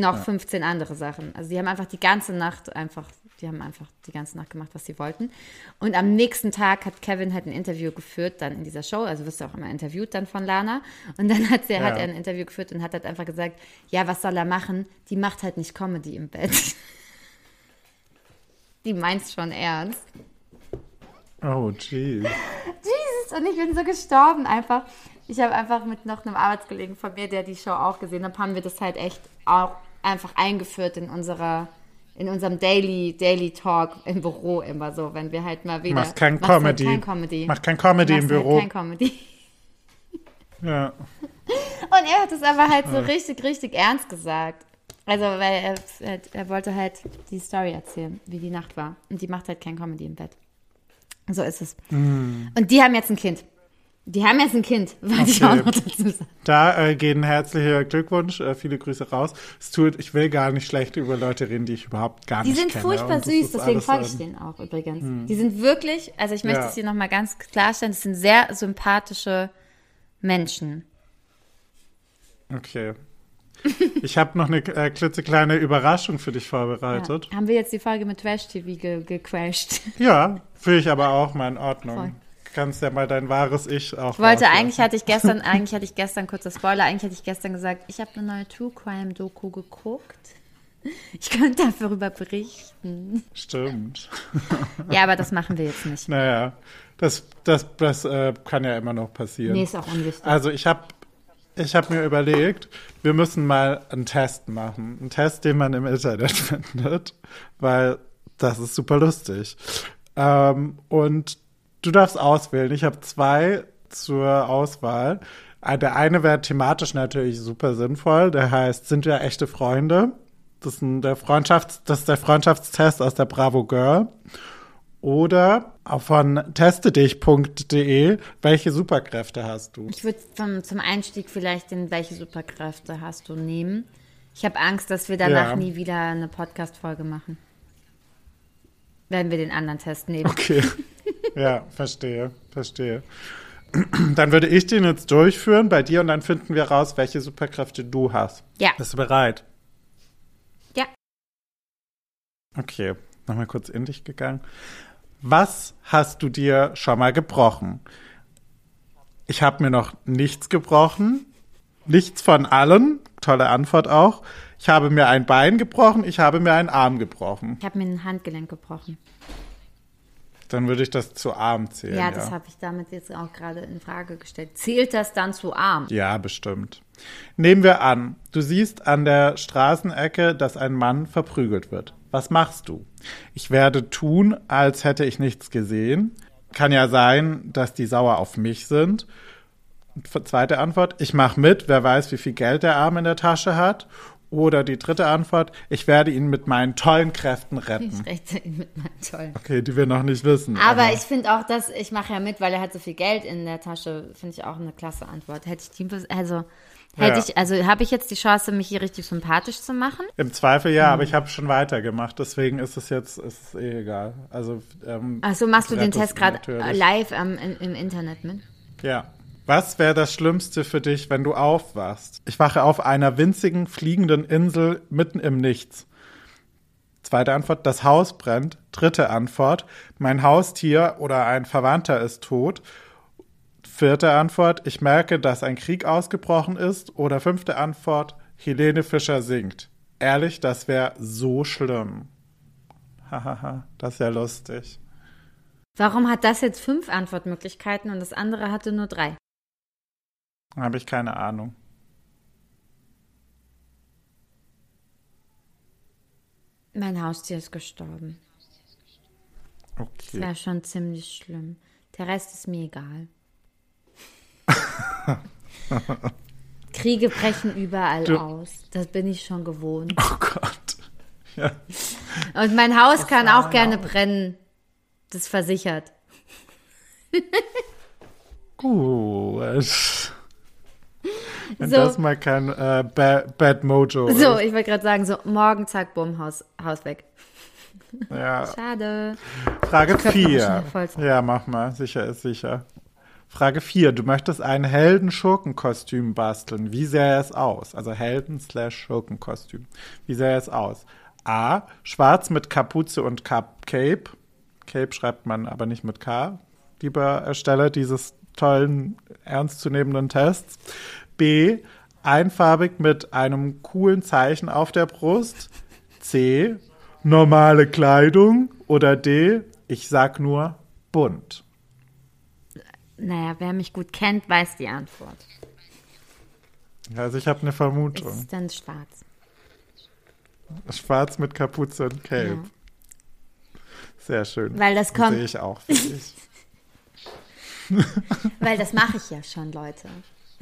A: noch 15 andere Sachen. Also die haben einfach die ganze Nacht einfach, die haben einfach die ganze Nacht gemacht, was sie wollten. Und am nächsten Tag hat Kevin halt ein Interview geführt, dann in dieser Show, also wirst du auch immer interviewt dann von Lana. Und dann hat, er hat
C: Ja.
A: er ein Interview geführt und hat halt einfach gesagt, ja, was soll er machen? Die macht halt nicht Comedy im Bett. [laughs] Die meint's schon ernst.
C: Oh, jeez.
A: Jesus, und ich bin so gestorben einfach. Ich habe einfach mit noch einem Arbeitskollegen von mir, der die Show auch gesehen hat, haben wir das halt echt auch einfach eingeführt in unserer in unserem Daily Daily Talk im Büro immer so, wenn wir halt mal wieder
C: Machst kein
A: Machst halt
C: Comedy.
A: kein Comedy.
C: Macht kein Comedy im
A: Machst halt
C: Büro.
A: kein Comedy. [laughs]
C: Ja.
A: Und er hat es aber halt so richtig, richtig ernst gesagt. Also, weil er, er, er wollte halt die Story erzählen, wie die Nacht war. Und die macht halt kein Comedy im Bett. So ist es.
C: Hm.
A: Und die haben jetzt ein Kind. Die haben jetzt ein Kind, [laughs] wollte ich auch
C: Okay.
A: noch dazu sagen.
C: Da äh, gehen herzliche Glückwunsch, äh, viele Grüße raus. Es tut, ich will gar nicht schlecht über Leute reden, die ich überhaupt gar
A: Die
C: nicht
A: sind
C: kenne.
A: furchtbar
C: Und das
A: süß, deswegen folge ich denen auch übrigens. Die sind wirklich, also ich möchte
C: Ja.
A: es hier nochmal ganz klarstellen, das sind sehr sympathische Menschen.
C: Okay. [laughs] Ich habe noch eine äh, klitzekleine Überraschung für dich vorbereitet.
A: Haben wir jetzt die Folge mit Trash TV ge gecrashed?
C: Ja, [laughs] fühle ich aber auch mal in Ordnung.
A: Voll.
C: Kannst ja mal dein wahres Ich auch
A: Ich wollte, eigentlich hatte ich gestern, eigentlich hatte ich gestern, kurzer Spoiler, eigentlich hatte ich gestern gesagt, ich habe eine neue True Crime Doku geguckt. Ich könnte darüber berichten.
C: Stimmt.
A: Ja, aber das machen wir jetzt nicht.
C: Naja, das, das, das äh, kann ja immer noch passieren.
A: Nee, ist auch unwichtig.
C: Also ich habe ich hab mir überlegt, wir müssen mal einen Test machen. Einen Test, den man im Internet [laughs] findet. Weil Das ist super lustig. Ähm, und du darfst auswählen. Ich habe zwei zur Auswahl. Äh, Der eine wäre thematisch natürlich super sinnvoll. Der heißt, sind wir echte Freunde? Das ist, ein, der Freundschafts-, das ist der Freundschaftstest aus der Bravo Girl. Oder von testedich.de, welche Superkräfte hast du?
A: Ich würde zum Einstieg vielleicht den Welche Superkräfte hast du nehmen. Ich habe Angst, dass wir danach
C: Ja.
A: nie wieder eine Podcast-Folge machen. Wenn wir den anderen Test nehmen.
C: Okay. [laughs] ja, verstehe, verstehe. Dann würde ich den jetzt durchführen bei dir und dann finden wir raus, welche Superkräfte du hast.
A: Ja.
C: Bist du bereit?
A: Ja.
C: Okay, nochmal kurz in dich gegangen. Was hast du dir schon mal gebrochen? Ich habe mir noch nichts gebrochen. Nichts von allen. Tolle Antwort auch. Ich habe mir ein Bein gebrochen, ich habe mir einen Arm gebrochen.
A: Ich habe mir ein Handgelenk gebrochen.
C: Dann würde ich das zu Arm zählen.
A: Ja,
C: Ja,
A: das habe ich damit jetzt auch gerade in Frage gestellt. Zählt das dann zu arm?
C: Ja, bestimmt. Nehmen wir an, du siehst an der Straßenecke, dass ein Mann verprügelt wird. Was machst du? Ich werde tun, als hätte ich nichts gesehen. Kann ja sein, dass die sauer auf mich sind. Zweite Antwort, ich mache mit, wer weiß, wie viel Geld der Arm in der Tasche hat. Oder die dritte Antwort, ich werde ihn mit meinen tollen Kräften retten.
A: Ich rechte ihn mit meinem tollen.
C: Okay, die wir noch nicht wissen.
A: Aber ich finde auch, dass ich mache ja mit, weil er hat so viel Geld in der Tasche, finde ich auch eine klasse Antwort. Hätte ich die, also hätte
C: Ja.
A: ich, also habe ich jetzt die Chance, mich hier richtig sympathisch zu machen?
C: Im Zweifel ja,
A: Mhm.
C: aber ich habe schon weitergemacht, deswegen ist es jetzt ist es eh egal. Also ähm,
A: Achso, machst du den Test gerade live ähm, in, im Internet mit?
C: Ja. Was wäre das Schlimmste für dich, wenn du aufwachst? Ich wache auf einer winzigen, fliegenden Insel mitten im Nichts. Zweite Antwort, das Haus brennt. Dritte Antwort, mein Haustier oder ein Verwandter ist tot. Vierte Antwort, ich merke, dass ein Krieg ausgebrochen ist. Oder fünfte Antwort, Helene Fischer singt. Ehrlich, das wäre so schlimm. Hahaha, das ist ja lustig.
A: Warum hat das jetzt fünf Antwortmöglichkeiten und das andere hatte nur drei?
C: Habe ich keine Ahnung.
A: Mein Haustier ist gestorben. Das
C: Okay.
A: wäre schon ziemlich schlimm. Der Rest ist mir egal. [laughs] Kriege brechen überall
C: Du-
A: aus. Das bin ich schon gewohnt.
C: Oh Gott. Ja.
A: Und mein Haus kann auch gerne brennen. Das ist versichert. [laughs]
C: Gut. Wenn
A: So.
C: das mal kein äh, Bad, Bad Mojo
A: So,
C: ist.
A: ich wollte gerade sagen, so morgen, zack, bumm, Haus, Haus weg.
C: Ja.
A: Schade.
C: Frage
A: könnte noch
C: 4.
A: schnell voll sein.
C: Ja, mach mal. Sicher ist sicher. Frage 4. Du möchtest ein Helden-Schurkenkostüm basteln. Wie sähe es aus? Also Helden-Schurkenkostüm. Wie sähe es aus? A. Schwarz mit Kapuze und Cap Cape. Cape schreibt man aber nicht mit K. Lieber Ersteller dieses tollen, ernstzunehmenden Tests. B. Einfarbig mit einem coolen Zeichen auf der Brust. C. Normale Kleidung. Oder D. Ich sag nur bunt.
A: Naja, wer mich gut kennt, weiß die Antwort.
C: Also ich habe eine Vermutung.
A: ist dann schwarz.
C: Schwarz mit Kapuze und Cape.
A: Ja.
C: Sehr schön.
A: Weil das kommt-
C: Sehe ich auch dich. [laughs]
A: Weil das mache ich ja schon, Leute.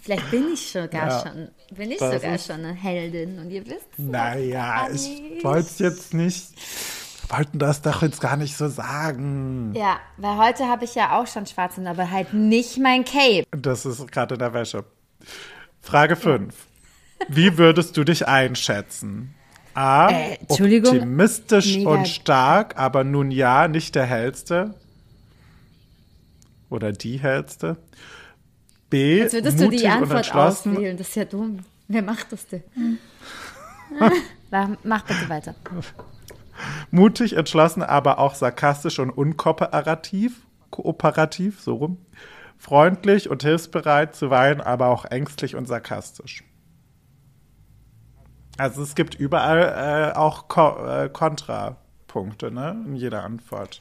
A: Vielleicht bin ich sogar
C: Ja.
A: schon, bin ich sogar
C: ist-
A: schon eine Heldin und ihr wisst.
C: Naja,
A: gar
C: ich wollte es jetzt nicht. Wir wollten das doch jetzt gar nicht so sagen.
A: Ja, weil heute habe ich ja auch schon schwarz und aber halt nicht mein Cape.
C: Das ist gerade in der Wäsche. Frage 5. Wie würdest du dich einschätzen? A.
A: Äh, Entschuldigung,
C: optimistisch
A: mega-
C: und stark, aber nun ja, nicht der hellste. Oder die hellste. B.
A: Jetzt würdest du
C: mutig
A: die
C: und
A: Antwort auswählen. Das ist ja dumm. Wer macht das denn? [laughs] Mach- Mach bitte weiter.
C: Mutig, entschlossen, aber auch sarkastisch und unkooperativ. Kooperativ, so rum. Freundlich und hilfsbereit, zuweilen aber auch ängstlich und sarkastisch. Also es gibt überall äh, auch Ko äh, Kontrapunkte, ne? In jeder Antwort.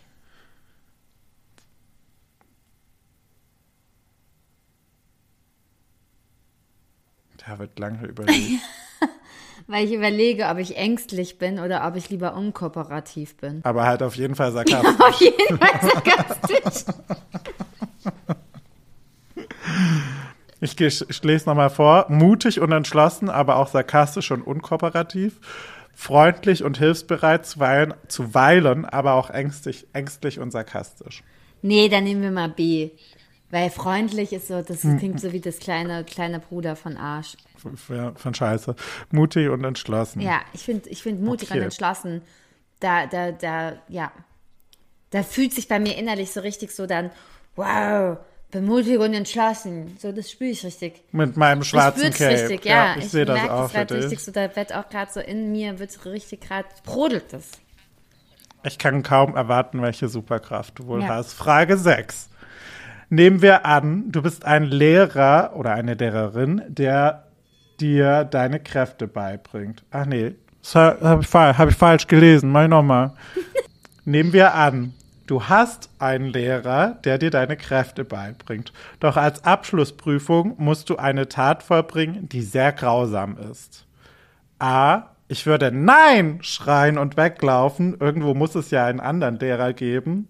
C: Wird lange überlegt. [laughs]
A: weil ich überlege, ob ich ängstlich bin oder ob ich lieber unkooperativ bin.
C: Aber halt auf jeden Fall [laughs] sarkastisch.
A: Auf jeden Fall sarkastisch. [laughs]
C: Ich, ich lese nochmal vor. Mutig und entschlossen, aber auch sarkastisch und unkooperativ. Freundlich und hilfsbereit, zuweilen, zuweilen aber auch ängstlich, ängstlich und sarkastisch.
A: Nee, dann nehmen wir mal B. Weil freundlich ist so, das klingt so wie das kleine, kleine Bruder von Arsch.
C: Von, von Scheiße. Mutig und entschlossen.
A: Ja, ich finde ich find mutig
C: Okay.
A: und entschlossen. Da, da, da, ja. Da fühlt sich bei mir innerlich so richtig so dann, wow, bin mutig und entschlossen. So, das spüre ich richtig.
C: Mit meinem schwarzen
A: ich
C: Cape.
A: richtig, ja.
C: ich, sehe das auch
A: das richtig so, da wird auch gerade so in mir, wird richtig gerade, brodelt das.
C: Ich kann kaum erwarten, welche Superkraft du wohl
A: Ja.
C: hast. Frage 6. Nehmen wir an, du bist ein Lehrer oder eine Lehrerin, der dir deine Kräfte beibringt. Ach nee, das habe ich, hab ich falsch gelesen. Mach ich nochmal. [laughs] Nehmen wir an, du hast einen Lehrer, der dir deine Kräfte beibringt. Doch als Abschlussprüfung musst du eine Tat vollbringen, die sehr grausam ist. A. Ich würde Nein schreien und weglaufen. Irgendwo muss es ja einen anderen Lehrer geben.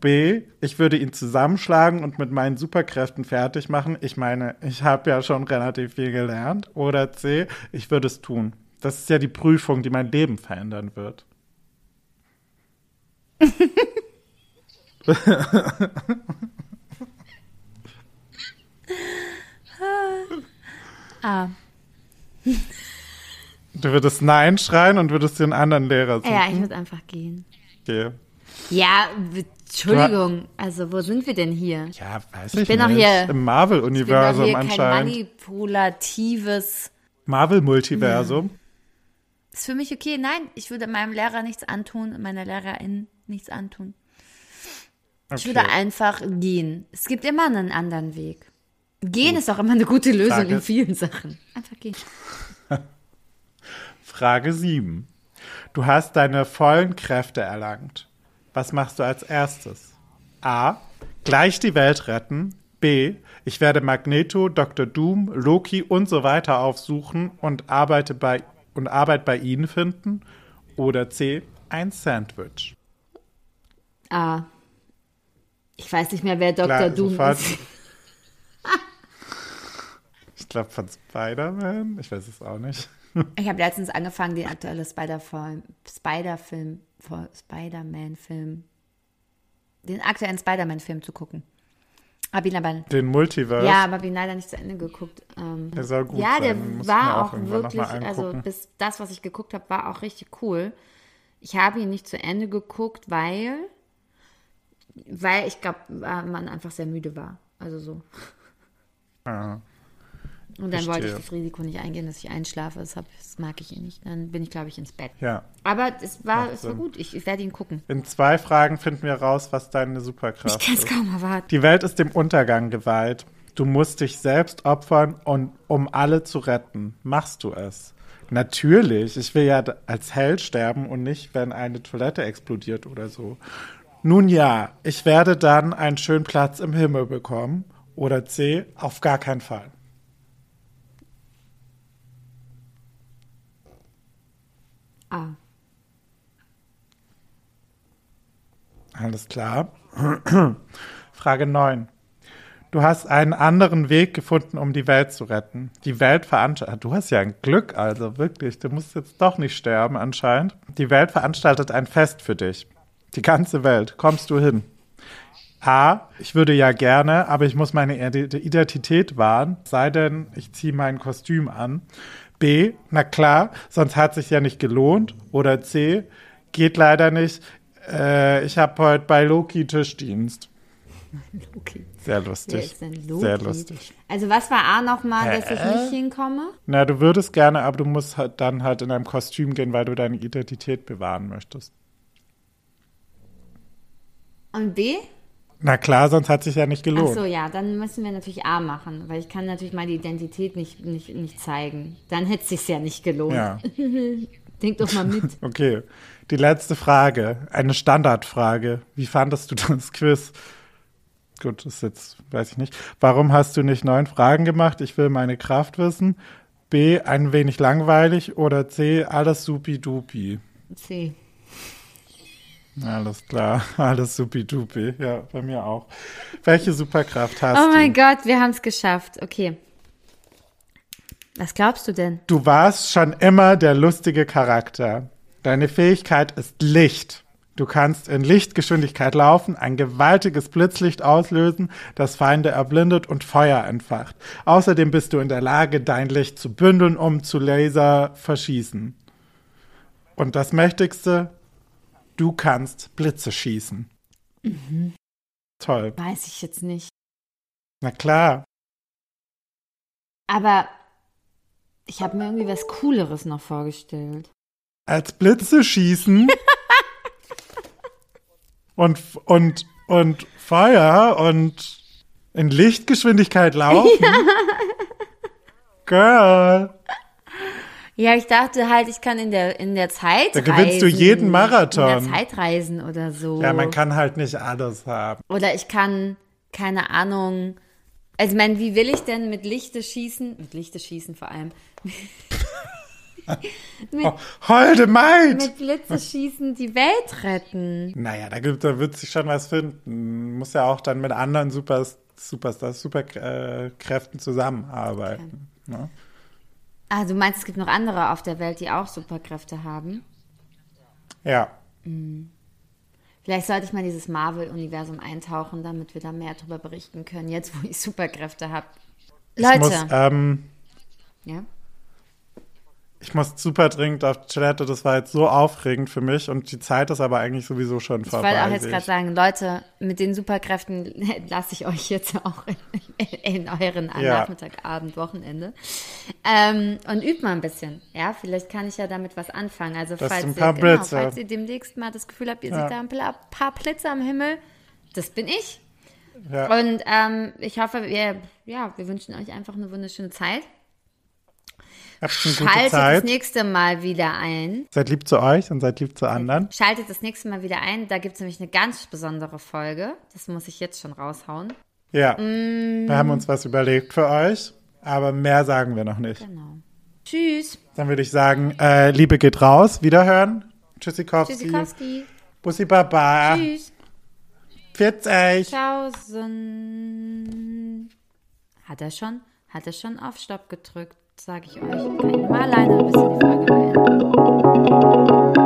C: B. Ich würde ihn zusammenschlagen und mit meinen Superkräften fertig machen. Ich meine, ich habe ja schon relativ viel gelernt. Oder C. Ich würde es tun. Das ist ja die Prüfung, die mein Leben verändern wird.
A: Ah.
C: Du würdest Nein schreien und würdest dir einen anderen Lehrer suchen.
A: Ja, ich würde einfach gehen.
C: Okay.
A: Ja, Entschuldigung, also wo sind wir denn hier?
C: Ja, weiß ich,
A: bin doch
C: nicht.
A: hier-
C: Im
A: Ich bin doch
C: Marvel-Universum
A: hier kein
C: anscheinend.
A: manipulatives.
C: Marvel-Multiversum.
A: Ist für mich okay. Nein, ich würde meinem Lehrer nichts antun und meiner Lehrerin nichts antun. Ich
C: Okay.
A: würde einfach gehen. Es gibt immer einen anderen Weg. Gehen ist auch immer eine gute Lösung
C: Frage-
A: in vielen Sachen. Einfach gehen. [laughs]
C: Frage 7. Du hast deine vollen Kräfte erlangt. Was machst du als erstes? A. Gleich die Welt retten. B. Ich werde Magneto, Dr. Doom, Loki und so weiter aufsuchen und arbeite bei, und Arbeit bei ihnen finden. Oder C. Ein Sandwich.
A: Ah. Ich weiß nicht mehr, wer Dr.
C: Klar,
A: Doom
C: sofort.
A: ist.
C: Ich glaube von Spider-Man. Ich weiß es auch nicht. [laughs]
A: Ich habe letztens angefangen, den aktuellen Spider-Film, Spider-Film, Spider-Man-Film, den aktuellen Spider-Man-Film zu gucken. Hab ihn aber,
C: Den Multiverse.
A: ja, aber hab ihn leider nicht zu Ende geguckt. Ähm,
C: Der soll gut
A: ja,
C: sein.
A: der
C: muss
A: war
C: auch
A: auch wirklich, also bis das, was ich geguckt habe, war auch richtig cool. Ich habe ihn nicht zu Ende geguckt, weil, weil ich glaube, man einfach sehr müde war. Also so.
C: Ja.
A: Und dann wollte ich
C: Verstehe.
A: das Risiko nicht eingehen, dass ich einschlafe. Das, hab, das mag ich eh nicht. Dann bin ich, glaube ich, ins Bett.
C: ja.
A: Aber es war,
C: Macht
A: es war gut. Ich, ich werde ihn gucken.
C: In zwei Fragen finden wir raus, was deine Superkraft
A: Ich kann es
C: ist.
A: kaum erwarten.
C: Die Welt ist dem Untergang geweiht. Du musst dich selbst opfern, und, um alle zu retten. Machst du es? Natürlich. Ich will ja als Held sterben und nicht, wenn eine Toilette explodiert oder so. Nun ja, ich werde dann einen schönen Platz im Himmel bekommen. Oder C, auf gar keinen Fall.
A: Ah.
C: Alles klar. [clears throat] Frage 9. Du hast einen anderen Weg gefunden, um die Welt zu retten. Die Welt veranstaltet, du hast ja ein Glück, also wirklich, du musst jetzt doch nicht sterben anscheinend. Die Welt veranstaltet ein Fest für dich. Die ganze Welt. Kommst du hin? A, ich würde ja gerne, aber ich muss meine Ide- Identität wahren, sei denn, ich ziehe mein Kostüm an. B, na klar, sonst hat sich ja nicht gelohnt. Oder C, geht leider nicht, äh, ich habe heute bei Loki Tischdienst. [laughs]
A: Okay.
C: Sehr lustig.
A: Loki?
C: Sehr lustig.
A: Also was war A nochmal, dass ich nicht hinkomme?
C: Na, du würdest gerne, aber du musst halt dann halt in einem Kostüm gehen, weil du deine Identität bewahren möchtest.
A: Und B?
C: Na klar, sonst hat sich ja nicht
A: Ach
C: gelohnt.
A: so, ja, dann müssen wir natürlich A machen, weil ich kann natürlich meine Identität nicht, nicht, nicht zeigen. Dann hätte es sich ja nicht gelohnt.
C: Ja, [laughs]
A: Denk doch mal mit. [laughs]
C: okay. Die letzte Frage, eine Standardfrage. Wie fandest du das Quiz? Gut, das ist jetzt, weiß ich nicht. Warum hast du nicht neun Fragen gemacht? Ich will meine Kraft wissen. B, ein wenig langweilig oder C, alles supi-dupi?
A: C.
C: Alles klar, [laughs] alles supi-dupi. Ja, bei mir auch. Welche Superkraft hast
A: Oh
C: du?
A: mein Gott, wir haben es geschafft. Okay. Was glaubst du denn?
C: Du warst schon immer der lustige Charakter. Deine Fähigkeit ist Licht. Du kannst in Lichtgeschwindigkeit laufen, ein gewaltiges Blitzlicht auslösen, das Feinde erblindet und Feuer entfacht. Außerdem bist du in der Lage, dein Licht zu bündeln, um zu Laser verschießen. Und das Mächtigste, du kannst Blitze schießen. Toll.
A: Weiß ich jetzt nicht.
C: Na klar.
A: Aber ich habe mir irgendwie was Cooleres noch vorgestellt.
C: als Blitze schießen [laughs] und, und, und Feuer und in Lichtgeschwindigkeit laufen. Girl,
A: Ja, ich dachte halt, ich kann in der, in der Zeit
C: Da gewinnst du
A: reisen.
C: jeden Marathon.
A: In der Zeit reisen oder so.
C: ja, man kann halt nicht alles haben.
A: Oder ich kann, keine Ahnung. Also, ich meine, wie will ich denn mit Lichte schießen? Mit Lichte schießen vor allem. mit, [laughs]
C: Oh, holde Maid!
A: mit Blitze schießen die Welt retten.
C: Naja, da, gibt, da wird sich schon was finden. Muss ja auch dann mit anderen Super, Superstars, Superkräften zusammenarbeiten. Ne?
A: Ah, du meinst, es gibt noch andere auf der Welt, die auch Superkräfte haben?
C: Ja.
A: Vielleicht sollte ich mal in dieses Marvel-Universum eintauchen, damit wir da mehr drüber berichten können, jetzt wo ich Superkräfte habe. Leute,
C: muss, ähm,
A: ja?
C: Ich muss super dringend auf Toilette, das war jetzt so aufregend für mich und die Zeit ist aber eigentlich sowieso schon
A: Ich
C: vorbei.
A: wollte auch jetzt gerade
C: ich.
A: sagen, Leute, mit den Superkräften [laughs] lasse ich euch jetzt auch in, in euren
C: Ja.
A: Nachmittag, Abend, Wochenende. Ähm, und übt mal ein bisschen. Ja, vielleicht kann ich ja damit was anfangen. Also
C: Das
A: falls ihr, genau,
C: Blitze.
A: falls ihr demnächst mal das Gefühl habt, ihr
C: Ja.
A: seht da ein paar, paar Blitze am Himmel, das bin ich.
C: Ja.
A: Und ähm, ich hoffe, wir, ja, wir wünschen euch einfach eine wunderschöne Zeit.
C: Habt eine gute
A: Schaltet das
C: Zeit.
A: nächste Mal wieder ein.
C: Seid lieb zu euch und seid lieb zu anderen.
A: Schaltet das nächste Mal wieder ein. Da gibt es nämlich eine ganz besondere Folge. Das muss ich jetzt schon raushauen.
C: Ja.
A: Mm.
C: Wir haben uns was überlegt für euch, aber mehr sagen wir noch nicht.
A: Genau. Tschüss.
C: Dann würde ich sagen, äh, Liebe geht raus, wiederhören. Tschüssikowski.
A: Tschüssikowski.
C: Bussi Baba.
A: Tschüss.
C: Pfiat euch.
A: Tschaußen. Hat er schon? Hat er schon auf Stopp gedrückt? Sag ich euch. Kann ich mal alleine ein bisschen die Folge beenden.